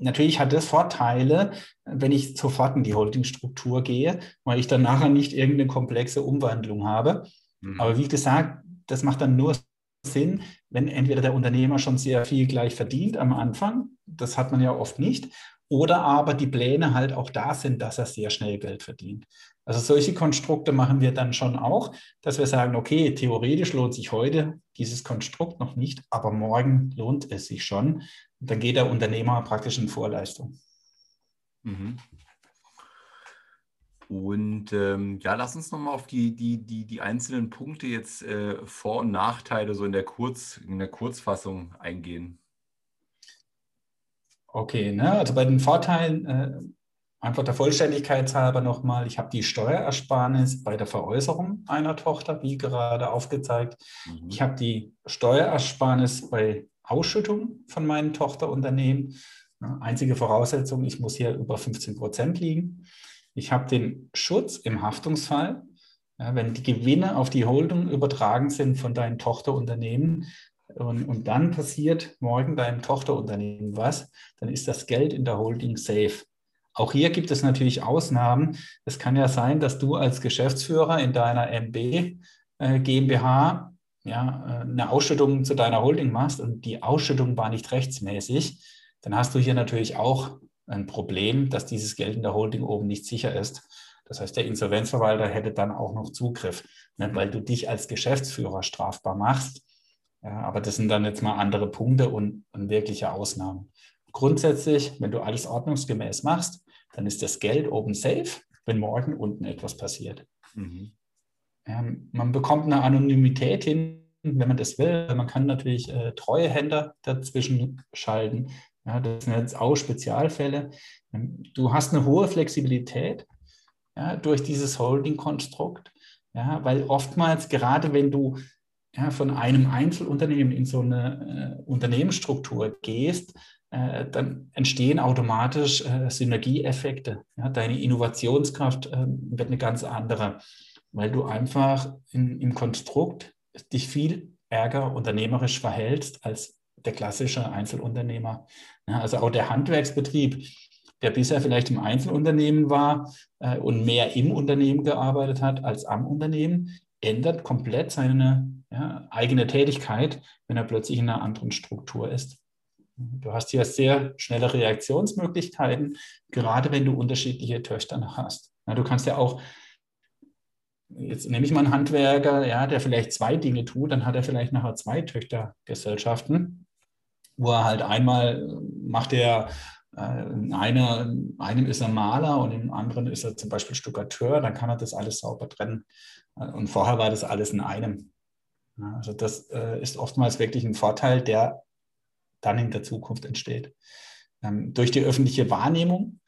Natürlich hat das Vorteile, wenn ich sofort in die Holdingstruktur gehe, weil ich dann nachher nicht irgendeine komplexe Umwandlung habe. Mhm. Aber wie gesagt, das macht dann nur Sinn, wenn entweder der Unternehmer schon sehr viel gleich verdient am Anfang, das hat man ja oft nicht, oder aber die Pläne halt auch da sind, dass er sehr schnell Geld verdient. Also solche Konstrukte machen wir dann schon auch, dass wir sagen, okay, theoretisch lohnt sich heute dieses Konstrukt noch nicht, aber morgen lohnt es sich schon. Dann geht der Unternehmer praktisch in Vorleistung. Mhm. Und ähm, ja, lass uns nochmal auf die, die, die, die einzelnen Punkte jetzt äh, Vor- und Nachteile so in der, Kurz, in der Kurzfassung eingehen. Okay, ne? also bei den Vorteilen, äh, einfach der Vollständigkeit halber nochmal, ich habe die Steuerersparnis bei der Veräußerung einer Tochter, wie gerade aufgezeigt. Mhm. Ich habe die Steuerersparnis bei Ausschüttung von meinen Tochterunternehmen. Ne? Einzige Voraussetzung, ich muss hier über 15 Prozent liegen. Ich habe den Schutz im Haftungsfall. Ja, wenn die Gewinne auf die Holding übertragen sind von deinen Tochterunternehmen, und, und dann passiert morgen deinem Tochterunternehmen was, dann ist das Geld in der Holding safe. Auch hier gibt es natürlich Ausnahmen. Es kann ja sein, dass du als Geschäftsführer in deiner MB äh, GmbH ja, äh, eine Ausschüttung zu deiner Holding machst und die Ausschüttung war nicht rechtsmäßig. Dann hast du hier natürlich auch ein Problem, dass dieses Geld in der Holding oben nicht sicher ist. Das heißt, der Insolvenzverwalter hätte dann auch noch Zugriff, ne, weil du dich als Geschäftsführer strafbar machst. Ja, aber das sind dann jetzt mal andere Punkte und, und wirkliche Ausnahmen. Grundsätzlich, wenn du alles ordnungsgemäß machst, dann ist das Geld oben safe, wenn morgen unten etwas passiert. Mhm. Ähm, man bekommt eine Anonymität hin, wenn man das will. Man kann natürlich äh, Treuehänder dazwischen schalten. Ja, das sind jetzt auch Spezialfälle. Ähm, du hast eine hohe Flexibilität ja, durch dieses Holding-Konstrukt, ja, weil oftmals, gerade wenn du von einem Einzelunternehmen in so eine äh, Unternehmensstruktur gehst, äh, dann entstehen automatisch äh, Synergieeffekte. Deine Innovationskraft äh, wird eine ganz andere, weil du einfach in, im Konstrukt dich viel ärger unternehmerisch verhältst als der klassische Einzelunternehmer. Also auch der Handwerksbetrieb, der bisher vielleicht im Einzelunternehmen war äh, und mehr im Unternehmen gearbeitet hat als am Unternehmen, ändert komplett seine ja, eigene Tätigkeit, wenn er plötzlich in einer anderen Struktur ist. Du hast hier sehr schnelle Reaktionsmöglichkeiten, gerade wenn du unterschiedliche Töchter hast. Ja, du kannst ja auch, jetzt nehme ich mal einen Handwerker, ja, der vielleicht zwei Dinge tut, dann hat er vielleicht nachher zwei Töchtergesellschaften, wo er halt einmal macht er äh, in einer, einem ist er Maler und im anderen ist er zum Beispiel Stuckateur, dann kann er das alles sauber trennen. Und vorher war das alles in einem. Also das äh, ist oftmals wirklich ein Vorteil, der dann in der Zukunft entsteht. Ähm, durch die öffentliche Wahrnehmung,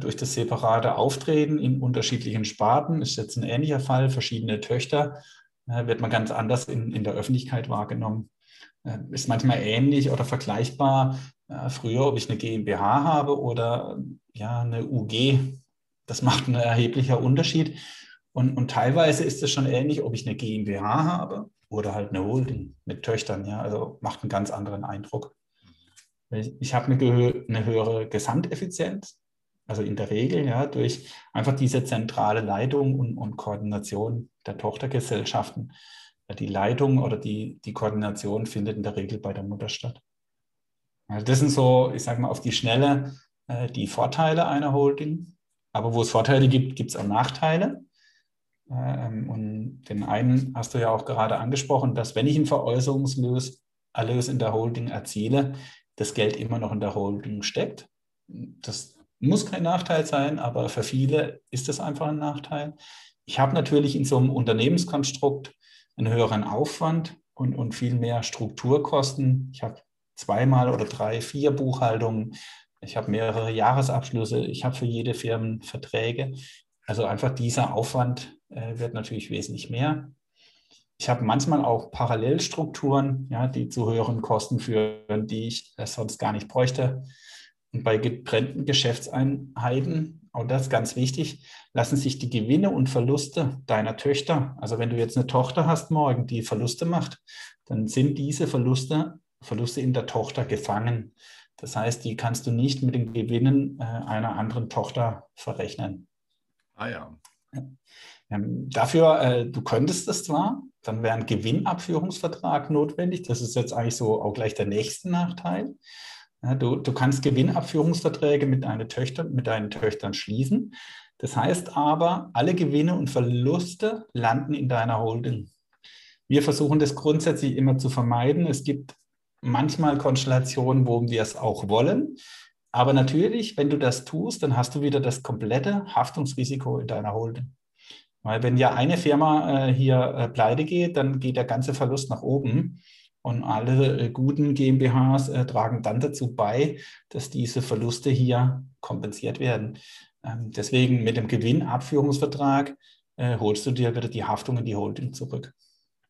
durch das separate Auftreten in unterschiedlichen Sparten, ist jetzt ein ähnlicher Fall, verschiedene Töchter, wird man ganz anders in, in der Öffentlichkeit wahrgenommen. Äh, ist manchmal ähnlich oder vergleichbar äh, früher, ob ich eine GmbH habe oder ja, eine UG. Das macht einen erheblichen Unterschied. Und, und teilweise ist es schon ähnlich, ob ich eine GmbH habe oder halt eine Holding mit Töchtern. Ja, also macht einen ganz anderen Eindruck. Ich habe eine, eine höhere Gesamteffizienz, also in der Regel, ja, durch einfach diese zentrale Leitung und, und Koordination der Tochtergesellschaften. Die Leitung oder die, die Koordination findet in der Regel bei der Mutter statt. Also das sind so, ich sage mal, auf die Schnelle äh, die Vorteile einer Holding. Aber wo es Vorteile gibt, gibt es auch Nachteile. Ähm, und den einen hast du ja auch gerade angesprochen, dass wenn ich einen Veräußerungserlös in der Holding erziele, das Geld immer noch in der Holding steckt. Das muss kein Nachteil sein, aber für viele ist das einfach ein Nachteil. Ich habe natürlich in so einem Unternehmenskonstrukt einen höheren Aufwand und, und viel mehr Strukturkosten. Ich habe zweimal oder drei, vier Buchhaltungen. Ich habe mehrere Jahresabschlüsse. Ich habe für jede Firmen Verträge. Also einfach dieser Aufwand äh, wird natürlich wesentlich mehr. Ich habe manchmal auch Parallelstrukturen, ja, die zu höheren Kosten führen, die ich äh, sonst gar nicht bräuchte. Und bei getrennten Geschäftseinheiten, auch das ist ganz wichtig, lassen sich die Gewinne und Verluste deiner Töchter, also wenn du jetzt eine Tochter hast morgen, die Verluste macht, dann sind diese Verluste, Verluste in der Tochter gefangen. Das heißt, die kannst du nicht mit den Gewinnen äh, einer anderen Tochter verrechnen. Ah ja. Ähm, dafür, äh, du könntest das zwar, dann wäre ein Gewinnabführungsvertrag notwendig. Das ist jetzt eigentlich so auch gleich der nächste Nachteil. Du, du kannst Gewinnabführungsverträge mit, deine Töchter, mit deinen Töchtern schließen. Das heißt aber, alle Gewinne und Verluste landen in deiner Holding. Wir versuchen das grundsätzlich immer zu vermeiden. Es gibt manchmal Konstellationen, wo wir es auch wollen. Aber natürlich, wenn du das tust, dann hast du wieder das komplette Haftungsrisiko in deiner Holding. Weil wenn ja eine Firma äh, hier äh, pleite geht, dann geht der ganze Verlust nach oben. Und alle äh, guten GmbHs äh, tragen dann dazu bei, dass diese Verluste hier kompensiert werden. Ähm, deswegen mit dem Gewinnabführungsvertrag äh, holst du dir wieder die Haftung in die Holding zurück.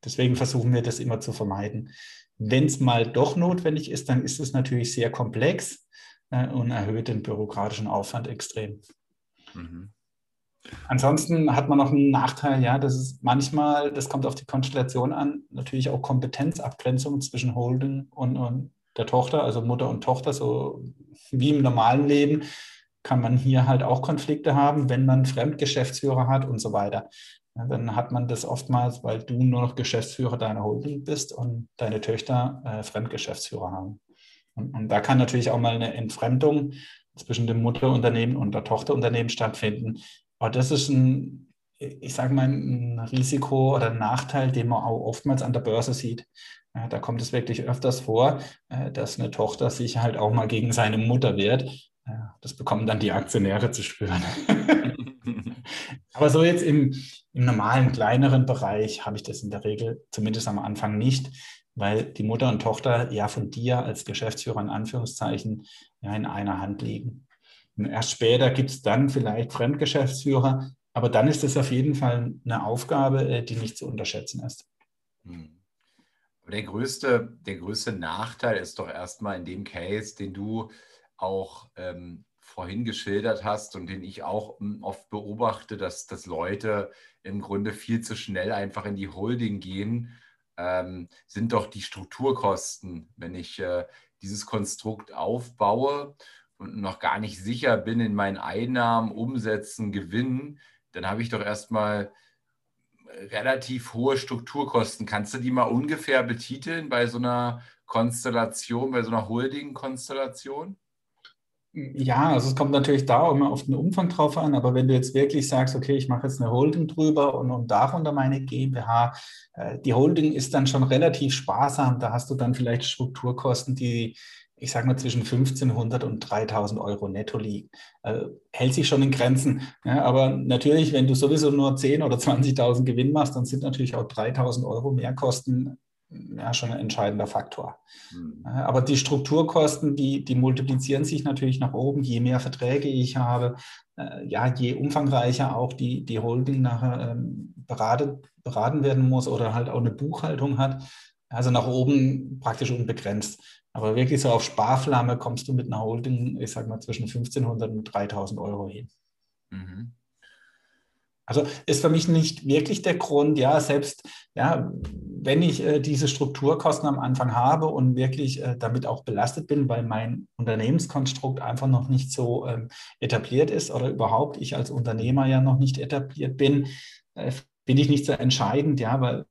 Deswegen versuchen wir das immer zu vermeiden. Wenn es mal doch notwendig ist, dann ist es natürlich sehr komplex äh, und erhöht den bürokratischen Aufwand extrem. Mhm. Ansonsten hat man noch einen Nachteil, ja, das ist manchmal, das kommt auf die Konstellation an, natürlich auch Kompetenzabgrenzung zwischen Holding und, und der Tochter, also Mutter und Tochter, so wie im normalen Leben kann man hier halt auch Konflikte haben, wenn man Fremdgeschäftsführer hat und so weiter. Dann hat man das oftmals, weil du nur noch Geschäftsführer deiner Holding bist und deine Töchter äh, Fremdgeschäftsführer haben. Und, und, da kann natürlich auch mal eine Entfremdung zwischen dem Mutterunternehmen und der Tochterunternehmen stattfinden, aber das ist ein, ich sage mal, ein Risiko oder ein Nachteil, den man auch oftmals an der Börse sieht. Da kommt es wirklich öfters vor, äh, dass eine Tochter sich halt auch mal gegen seine Mutter wehrt. Das bekommen dann die Aktionäre zu spüren. Aber so jetzt im, im normalen, kleineren Bereich habe ich das in der Regel zumindest am Anfang nicht, weil die Mutter und Tochter ja von dir als Geschäftsführer in Anführungszeichen ja in einer Hand liegen. Und erst später gibt es dann vielleicht Fremdgeschäftsführer, aber dann ist es auf jeden Fall eine Aufgabe, äh, die nicht zu unterschätzen ist. Hm. Der größte, der größte Nachteil ist doch erstmal in dem Case, den du auch ähm, vorhin geschildert hast und den ich auch hm, oft beobachte, dass, dass Leute im Grunde viel zu schnell einfach in die Holding gehen, ähm, sind doch die Strukturkosten, wenn ich äh, dieses Konstrukt aufbaue und noch gar nicht sicher bin in meinen Einnahmen, Umsätzen, Gewinnen, dann habe ich doch erstmal relativ hohe Strukturkosten. Kannst du die mal ungefähr betiteln bei so einer Konstellation, bei so einer Holding-Konstellation? Ja, also es kommt natürlich da auch immer auf den Umfang drauf an, aber wenn du jetzt wirklich sagst, okay, ich mache jetzt eine Holding drüber und, und darunter meine GmbH, äh, die Holding ist dann schon relativ sparsam, da hast du dann vielleicht Strukturkosten, die, ich sage mal, zwischen 1500 und 3000 Euro netto liegen. Also hält sich schon in Grenzen, ja, aber natürlich, wenn du sowieso nur 10 oder 20.000 Gewinn machst, dann sind natürlich auch 3000 Euro Mehrkosten ja, schon ein entscheidender Faktor. Mhm. Aber die Strukturkosten, die, die multiplizieren sich natürlich nach oben, je mehr Verträge ich habe, äh, ja, je umfangreicher auch die, die Holding nachher ähm, beraten, beraten werden muss oder halt auch eine Buchhaltung hat. Also nach oben praktisch unbegrenzt. Aber wirklich so auf Sparflamme kommst du mit einer Holding, ich sag mal, zwischen 1500 und 3000 Euro hin. Mhm. Also ist für mich nicht wirklich der Grund, ja, selbst ja, wenn ich äh, diese Strukturkosten am Anfang habe und wirklich äh, damit auch belastet bin, weil mein Unternehmenskonstrukt einfach noch nicht so ähm, etabliert ist oder überhaupt ich als Unternehmer ja noch nicht etabliert bin, äh, bin ich nicht so entscheidend, ja, weil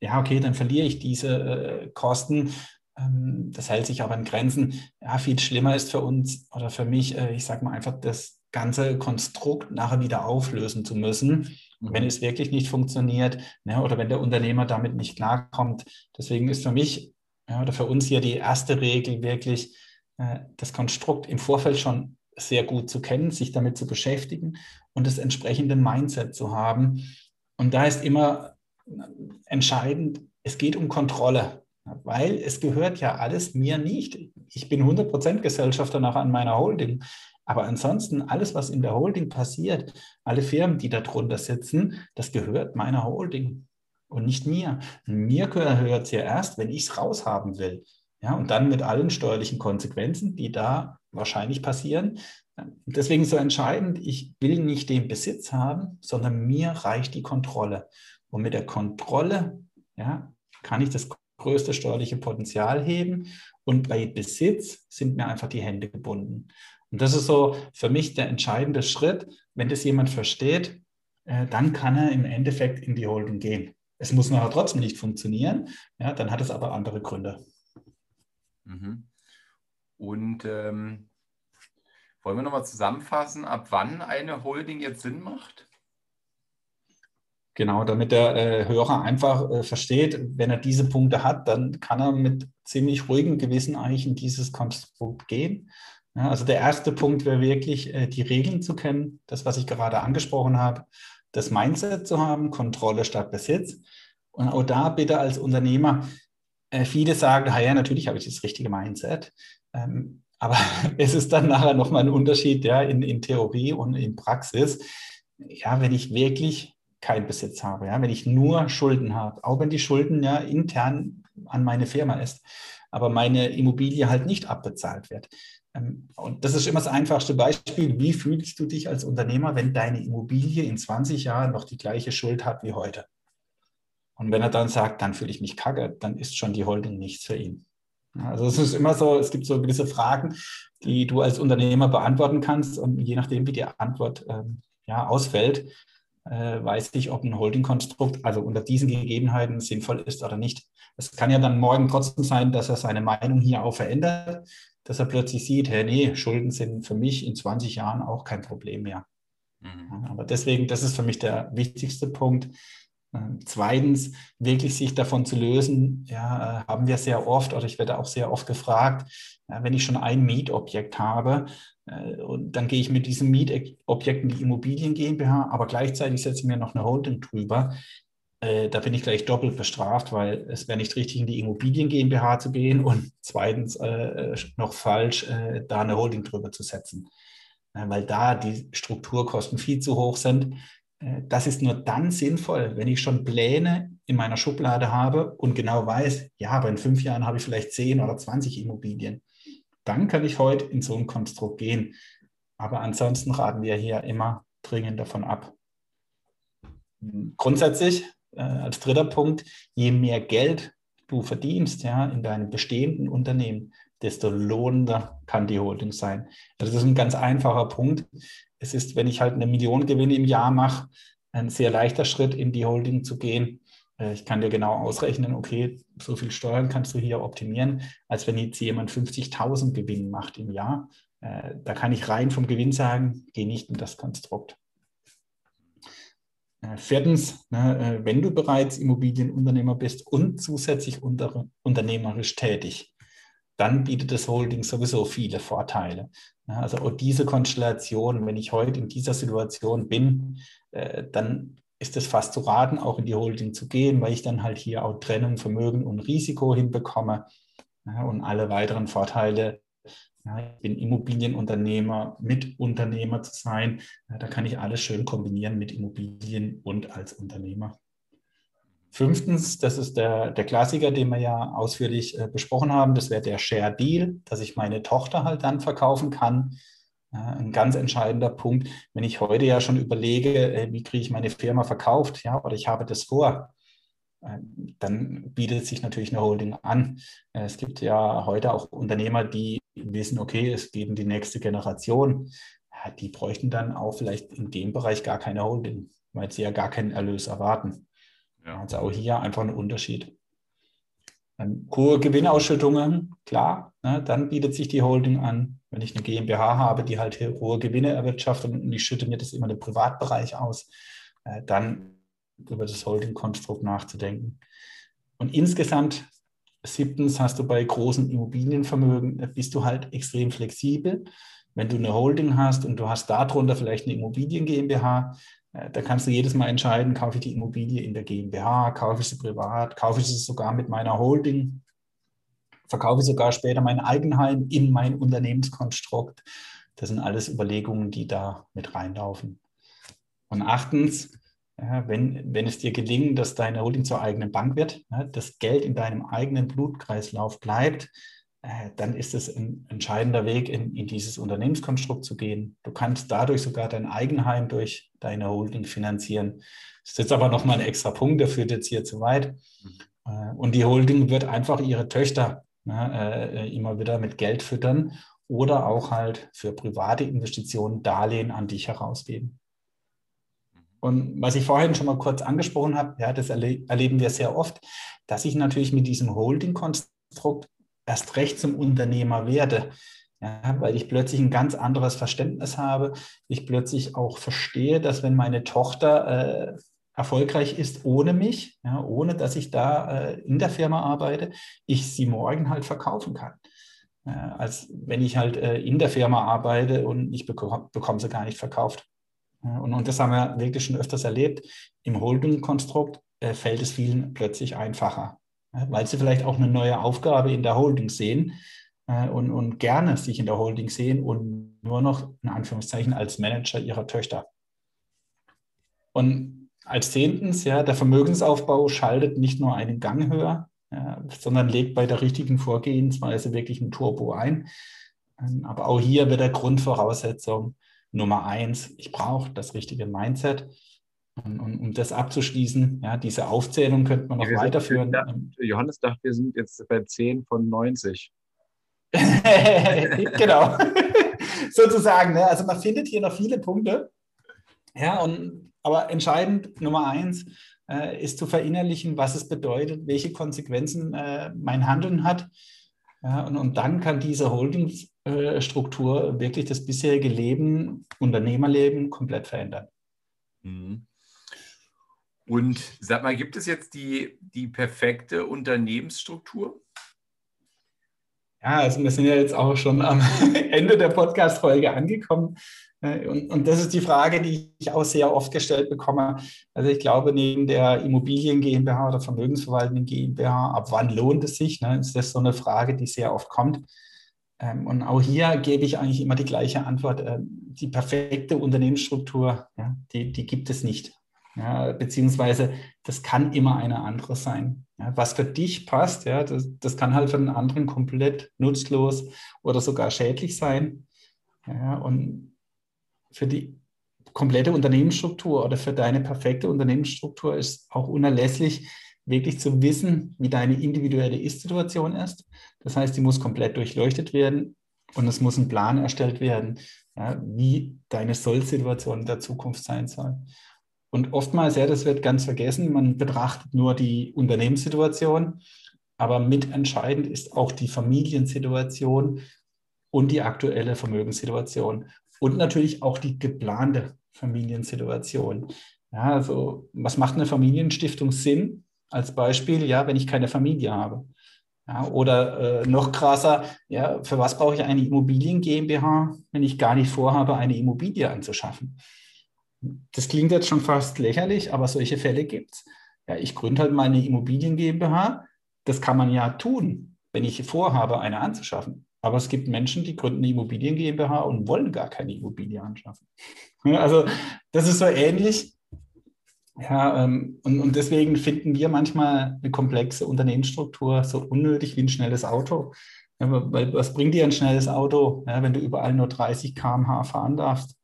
ja, okay, dann verliere ich diese äh, Kosten. Ähm, das hält sich aber in Grenzen. Ja, viel schlimmer ist für uns oder für mich, äh, ich sage mal einfach das ganze Konstrukt nachher wieder auflösen zu müssen, mhm. wenn es wirklich nicht funktioniert ne, oder wenn der Unternehmer damit nicht klarkommt. Deswegen ist für mich ja, oder für uns hier die erste Regel wirklich, äh, das Konstrukt im Vorfeld schon sehr gut zu kennen, sich damit zu beschäftigen und das entsprechende Mindset zu haben. Und da ist immer entscheidend, es geht um Kontrolle, weil es gehört ja alles mir nicht. Ich bin 100% Gesellschafter nachher an meiner Holding. Aber ansonsten, alles, was in der Holding passiert, alle Firmen, die darunter sitzen, das gehört meiner Holding und nicht mir. Mir gehört es ja erst, wenn ich es raushaben will. Ja, und dann mit allen steuerlichen Konsequenzen, die da wahrscheinlich passieren. Deswegen so entscheidend, ich will nicht den Besitz haben, sondern mir reicht die Kontrolle. Und mit der Kontrolle ja, kann ich das größte steuerliche Potenzial heben. Und bei Besitz sind mir einfach die Hände gebunden. Und das ist so für mich der entscheidende Schritt. Wenn das jemand versteht, äh, dann kann er im Endeffekt in die Holding gehen. Es muss nachher trotzdem nicht funktionieren, ja, dann hat es aber andere Gründe. Mhm. Und ähm, wollen wir nochmal zusammenfassen, ab wann eine Holding jetzt Sinn macht? Genau, damit der äh, Hörer einfach äh, versteht, wenn er diese Punkte hat, dann kann er mit ziemlich ruhigem Gewissen eigentlich in dieses Konstrukt gehen. Ja, also der erste Punkt wäre wirklich, äh, die Regeln zu kennen, das, was ich gerade angesprochen habe, das Mindset zu haben, Kontrolle statt Besitz. Und auch da bitte als Unternehmer, äh, viele sagen, ja, natürlich habe ich das richtige Mindset. Ähm, aber es ist dann nachher nochmal ein Unterschied ja, in, in Theorie und in Praxis. Ja, wenn ich wirklich keinen Besitz habe, ja, wenn ich nur Schulden habe, auch wenn die Schulden ja intern an meine Firma ist, aber meine Immobilie halt nicht abbezahlt wird, ähm, und das ist immer das einfachste Beispiel. Wie fühlst du dich als Unternehmer, wenn deine Immobilie in 20 Jahren noch die gleiche Schuld hat wie heute? Und wenn er dann sagt, dann fühle ich mich kacke, dann ist schon die Holding nichts für ihn. Also es ist immer so, es gibt so gewisse Fragen, die du als Unternehmer beantworten kannst und je nachdem, wie die Antwort ähm, ja, ausfällt, weiß ich, ob ein Holding-Konstrukt also unter diesen Gegebenheiten sinnvoll ist oder nicht. Es kann ja dann morgen trotzdem sein, dass er seine Meinung hier auch verändert dass er plötzlich sieht, hey, nee, Schulden sind für mich in 20 Jahren auch kein Problem mehr. Mhm. Aber deswegen, das ist für mich der wichtigste Punkt. Ähm, zweitens, wirklich sich davon zu lösen, ja, äh, haben wir sehr oft, oder ich werde auch sehr oft gefragt, wenn ich schon ein Mietobjekt habe, äh, und dann gehe ich mit diesem Mietobjekt in die Immobilien GmbH, aber gleichzeitig setze ich mir noch eine Holding drüber. Äh, da bin ich gleich doppelt bestraft, weil es wäre nicht richtig, in die Immobilien GmbH zu gehen und zweitens äh, noch falsch, äh, da eine Holding drüber zu setzen, äh, weil da die Strukturkosten viel zu hoch sind. Äh, das ist nur dann sinnvoll, wenn ich schon Pläne in meiner Schublade habe und genau weiß, ja, aber in fünf Jahren habe ich vielleicht zehn oder 20 Immobilien. Dann kann ich heute in so ein Konstrukt gehen. Aber ansonsten raten wir hier immer dringend davon ab. Grundsätzlich äh, als dritter Punkt, je mehr Geld du verdienst ja, in deinem bestehenden Unternehmen, desto lohnender kann die Holding sein. Das ist ein ganz einfacher Punkt. Es ist, wenn ich halt eine Million Gewinne im Jahr mache, ein sehr leichter Schritt, in die Holding zu gehen. Äh, ich kann dir genau ausrechnen, okay, so viel Steuern kannst du hier optimieren, als wenn jetzt jemand 50.000 Gewinn macht im Jahr. Äh, da kann ich rein vom Gewinn sagen, geh nicht in das Konstrukt. Äh, viertens, ne, wenn du bereits Immobilienunternehmer bist und zusätzlich unter, unternehmerisch tätig, dann bietet das Holding sowieso viele Vorteile. Also diese Konstellation, wenn ich heute in dieser Situation bin, dann ist es fast zu raten, auch in die Holding zu gehen, weil ich dann halt hier auch Trennung, Vermögen und Risiko hinbekomme ja, und alle weiteren Vorteile. Ja, ich bin Immobilienunternehmer, Mitunternehmer zu sein. Ja, da kann ich alles schön kombinieren mit Immobilien und als Unternehmer. Fünftens, das ist der, der Klassiker, den wir ja ausführlich äh, besprochen haben, das wäre der Share Deal, dass ich meine Tochter halt dann verkaufen kann ein ganz entscheidender Punkt, wenn ich heute ja schon überlege, äh, wie kriege ich meine Firma verkauft, ja, oder ich habe das vor, ähm, dann bietet sich natürlich eine Holding an. Äh, es gibt ja heute auch Unternehmer, die wissen, okay, es geht in die nächste Generation. Die bräuchten dann auch vielleicht in dem Bereich gar keine Holding, weil sie ja gar keinen Erlös erwarten. Ja. Also auch hier einfach ein Unterschied. Hohe Gewinnausschüttungen, klar, ne, dann bietet sich die Holding an. Wenn ich eine GmbH habe, die halt hohe Gewinne erwirtschaftet und ich schütte mir das immer im Privatbereich aus, äh, dann über das Holding-Konstrukt nachzudenken. Und insgesamt, siebtens, hast du bei großen Immobilienvermögen, bist du halt extrem flexibel. Wenn du eine Holding hast und du hast darunter vielleicht eine Immobilien GmbH, da kannst du jedes Mal entscheiden, kaufe ich die Immobilie in der GmbH, kaufe ich sie privat, kaufe ich sie sogar mit meiner Holding, verkaufe ich sogar später mein Eigenheim in mein Unternehmenskonstrukt. Das sind alles Überlegungen, die da mit reinlaufen. Und achtens, wenn, wenn es dir gelingt, dass deine Holding zur eigenen Bank wird, das Geld in deinem eigenen Blutkreislauf bleibt, äh, dann ist es ein entscheidender Weg, in, in, dieses Unternehmenskonstrukt zu gehen. Du kannst dadurch sogar dein Eigenheim durch deine Holding finanzieren. Das ist jetzt aber nochmal ein extra Punkt, der führt jetzt hier zu weit. Mhm. Und die Holding wird einfach ihre Töchter ne, immer wieder mit Geld füttern oder auch halt für private Investitionen Darlehen an dich herausgeben. Und was ich vorhin schon mal kurz angesprochen habe, ja, das erle erleben wir sehr oft, dass ich natürlich mit diesem Holding-Konstrukt erst recht zum Unternehmer werde. Ja, weil ich plötzlich ein ganz anderes Verständnis habe. Ich plötzlich auch verstehe, dass wenn meine Tochter äh, erfolgreich ist ohne mich, ja, ohne dass ich da äh, in der Firma arbeite, ich sie morgen halt verkaufen kann. Äh, als wenn ich halt äh, in der Firma arbeite und ich bekomme, bekomme sie gar nicht verkauft. und, und, das haben wir wirklich schon öfters erlebt. Im Holding-Konstrukt äh, fällt es vielen plötzlich einfacher weil sie vielleicht auch eine neue Aufgabe in der Holding sehen äh, und, und gerne sich in der Holding sehen und nur noch in Anführungszeichen als Manager ihrer Töchter. Und als zehntens, ja, der Vermögensaufbau schaltet nicht nur einen Gang höher, ja, sondern legt bei der richtigen Vorgehensweise wirklich ein Turbo ein. Ähm, aber auch hier wird der Grundvoraussetzung Nummer eins, ich brauche das richtige Mindset. Und, und, um das abzuschließen, ja, diese Aufzählung könnte man noch ja, weiterführen. Da, Johannes dachte, wir sind jetzt bei 10 von 90. genau. Sozusagen. Ne? Also man findet hier noch viele Punkte. Ja, und, aber entscheidend Nummer eins äh, ist zu verinnerlichen, was es bedeutet, welche Konsequenzen äh, mein Handeln hat. Ja, und, und dann kann diese Holdingstruktur äh, wirklich das bisherige Leben, Unternehmerleben komplett verändern. Mhm. Und sag mal, gibt es jetzt die, die perfekte Unternehmensstruktur? Ja, also wir sind ja jetzt auch schon am Ende der Podcast-Folge angekommen. Äh, und, und, das ist die Frage, die ich auch sehr oft gestellt bekomme. Also ich glaube, neben der Immobilien GmbH oder Vermögensverwaltenden GmbH, ab wann lohnt es sich? Ne? Ist das so eine Frage, die sehr oft kommt. Ähm, und auch hier gebe ich eigentlich immer die gleiche Antwort. Ähm, die perfekte Unternehmensstruktur, ja, die, die gibt es nicht. Ja, beziehungsweise das kann immer eine andere sein. Ja, was für dich passt, ja, das, das kann halt für den anderen komplett nutzlos oder sogar schädlich sein. Ja, und für die komplette Unternehmensstruktur oder für deine perfekte Unternehmensstruktur ist auch unerlässlich, wirklich zu wissen, wie deine individuelle Ist-Situation ist. Das heißt, die muss komplett durchleuchtet werden und es muss ein Plan erstellt werden, ja, wie deine Soll-Situation in der Zukunft sein soll. Und oftmals, ja, das wird ganz vergessen, man betrachtet nur die Unternehmenssituation, aber mitentscheidend ist auch die Familiensituation und die aktuelle Vermögenssituation und natürlich auch die geplante Familiensituation. Ja, also was macht eine Familienstiftung Sinn? Als Beispiel, ja, wenn ich keine Familie habe. Ja, oder äh, noch krasser, ja, für was brauche ich eine Immobilien GmbH, wenn ich gar nicht vorhabe, eine Immobilie anzuschaffen? Das klingt jetzt schon fast lächerlich, aber solche Fälle gibt es. Ja, ich gründe halt meine Immobilien GmbH. Das kann man ja tun, wenn ich vorhabe, eine anzuschaffen. Aber es gibt Menschen, die gründen eine Immobilien GmbH und wollen gar keine Immobilie anschaffen. Also das ist so ähnlich. Ja, ähm, und, und deswegen finden wir manchmal eine komplexe Unternehmensstruktur so unnötig wie ein schnelles Auto. Ja, weil was bringt dir ein schnelles Auto, ja, wenn du überall nur 30 km/h fahren darfst?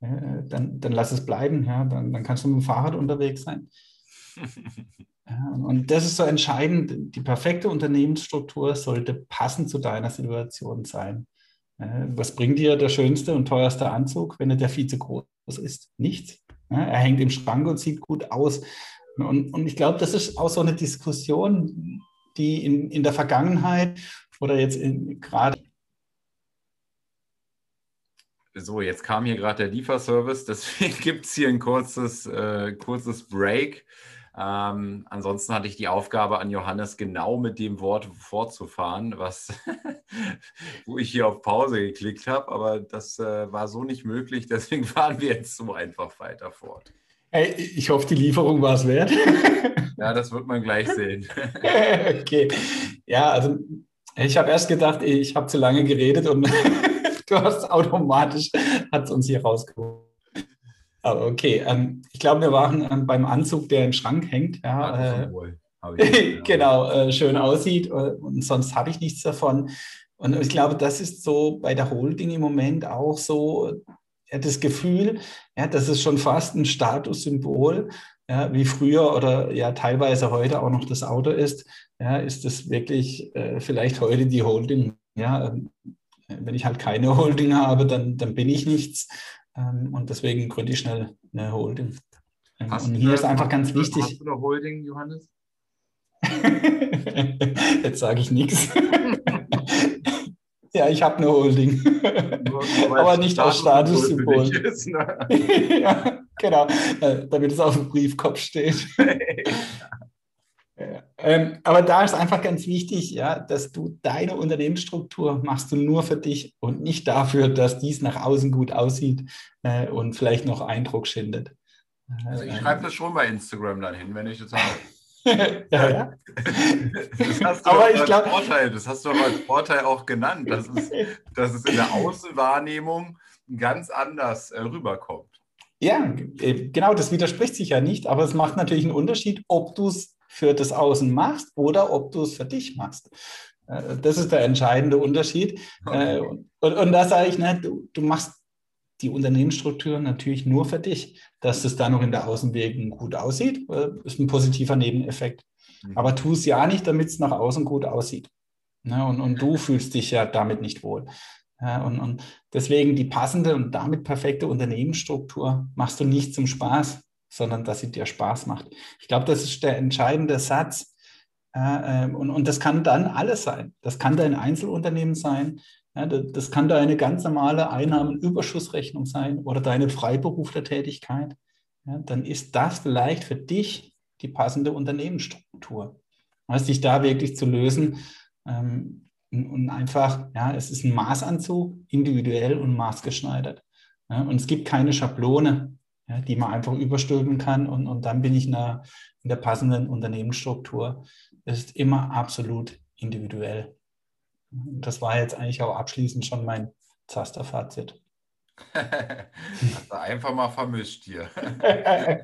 Ja, dann, dann lass es bleiben, ja, dann, dann kannst du mit dem Fahrrad unterwegs sein. und das ist so entscheidend. Die perfekte Unternehmensstruktur sollte passend zu deiner Situation sein. Was bringt dir der schönste und teuerste Anzug, wenn er der viel zu groß ist? Nichts. Er hängt im Schrank und sieht gut aus. Und, und ich glaube, das ist auch so eine Diskussion, die in, in der Vergangenheit oder jetzt gerade. So, jetzt kam hier gerade der Lieferservice, deswegen gibt es hier ein kurzes, äh, kurzes Break. Ähm, ansonsten hatte ich die Aufgabe an Johannes, genau mit dem Wort fortzufahren, was, wo ich hier auf Pause geklickt habe, aber das äh, war so nicht möglich, deswegen fahren wir jetzt so einfach weiter fort. Hey, ich hoffe, die Lieferung war es wert. ja, das wird man gleich sehen. okay. Ja, also ich habe erst gedacht, ich habe zu lange geredet und du hast automatisch, hat es uns hier rausgeholt. Aber okay, ähm, ich glaube, wir waren ähm, beim Anzug, der im Schrank hängt. Ja, äh, genau, äh, schön aussieht äh, und sonst habe ich nichts davon. Und ich glaube, das ist so bei der Holding im Moment auch so ja, das Gefühl, ja, das ist schon fast ein Statussymbol, ja, wie früher oder ja teilweise heute auch noch das Auto ist. Ja, ist das wirklich äh, vielleicht heute die Holding? Ja, ähm, wenn ich halt keine Holding habe, dann, dann bin ich nichts. Ähm, und deswegen gründe ich schnell eine Holding. Ähm, und hier ist einfach ganz wichtig. Hast du eine Holding, Johannes? Jetzt sage ich nichts. ja, ich habe eine Holding. Nur, Aber nicht als Statussymbol. Ne? ja, genau, äh, damit es auf dem Briefkopf steht. Ähm, aber da ist einfach ganz wichtig, ja, dass du deine Unternehmensstruktur machst du nur für dich und nicht dafür, dass dies nach außen gut aussieht äh, und vielleicht noch Eindruck schindet. Also ich schreibe das schon bei Instagram dann hin, wenn ich das habe. ja, ja. Das hast du aber ich glaub, Vorteil, das hast du aber als Vorteil auch genannt, dass es, dass es in der Außenwahrnehmung ganz anders äh, rüberkommt. Ja, äh, genau, das widerspricht sich ja nicht, aber es macht natürlich einen Unterschied, ob du es für das Außen machst oder ob du es für dich machst. Äh, das ist der entscheidende Unterschied. Okay. Äh, und, und da sage ich, ne, du, du machst die Unternehmensstruktur natürlich nur für dich. Dass das da noch in der Außenwirkung gut aussieht, äh, ist ein positiver Nebeneffekt. Mhm. Aber tu es ja nicht, damit es nach außen gut aussieht. Ne, und, und du fühlst dich ja damit nicht wohl. und, und deswegen die passende und damit perfekte Unternehmensstruktur machst du nicht zum Spaß, sondern dass sie dir Spaß macht. Ich glaube, das ist der entscheidende Satz. Äh, und, und das kann dann alles sein. Das kann dein Einzelunternehmen sein. Ja, das kann deine ganz normale Einnahmenüberschussrechnung sein oder deine Freiberuflertätigkeit. Ja, dann ist das vielleicht für dich die passende Unternehmensstruktur. Heißt, dich da wirklich zu lösen ähm, und einfach, ja, es ist ein Maßanzug, individuell und maßgeschneidert. Ja, und es gibt keine Schablone ja, die man einfach überstülpen kann und, und dann bin ich in der, in der passenden Unternehmensstruktur. Es ist immer absolut individuell. Das war jetzt eigentlich auch abschließend schon mein Zaster-Fazit. Hast du einfach mal vermischt hier.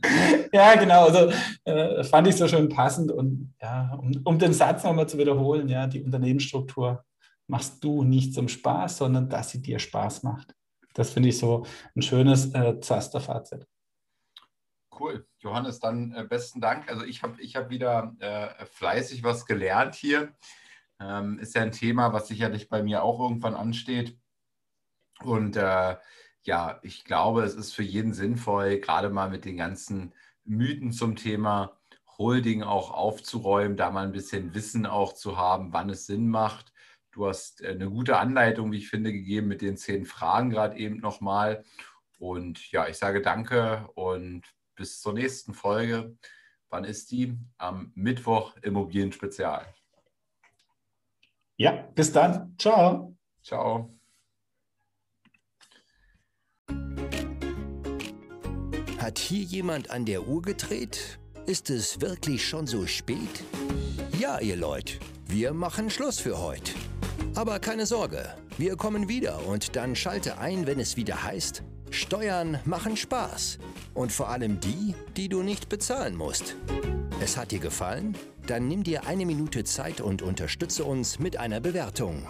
ja, genau. Also äh, fand ich so schön passend. Und ja, um, um den Satz nochmal zu wiederholen, ja, die Unternehmensstruktur machst du nicht zum Spaß, sondern dass sie dir Spaß macht. Das finde ich so ein schönes äh, Zaster-Fazit. Cool. Johannes, dann äh, besten Dank. Also ich habe ich hab wieder äh, fleißig was gelernt hier. Ähm, ist ja ein Thema, was sicherlich bei mir auch irgendwann ansteht. Und äh, ja, ich glaube, es ist für jeden sinnvoll, gerade mal mit den ganzen Mythen zum Thema Holding auch aufzuräumen, da mal ein bisschen Wissen auch zu haben, wann es Sinn macht. Du hast äh, eine gute Anleitung, wie ich finde, gegeben mit den zehn Fragen gerade eben nochmal. Und ja, ich sage danke und bis zur nächsten Folge. Wann ist die? Am Mittwoch Immobilien Spezial. Ja, bis dann. Ciao. Ciao. Hat hier jemand an der Uhr gedreht? Ist es wirklich schon so spät? Ja, ihr Leute, wir machen Schluss für heute. Aber keine Sorge, wir kommen wieder und dann schalte ein, wenn es wieder heißt, Steuern machen Spaß. Und vor allem die, die du nicht bezahlen musst. Es hat dir gefallen? Dann nimm dir eine Minute Zeit und unterstütze uns mit einer Bewertung.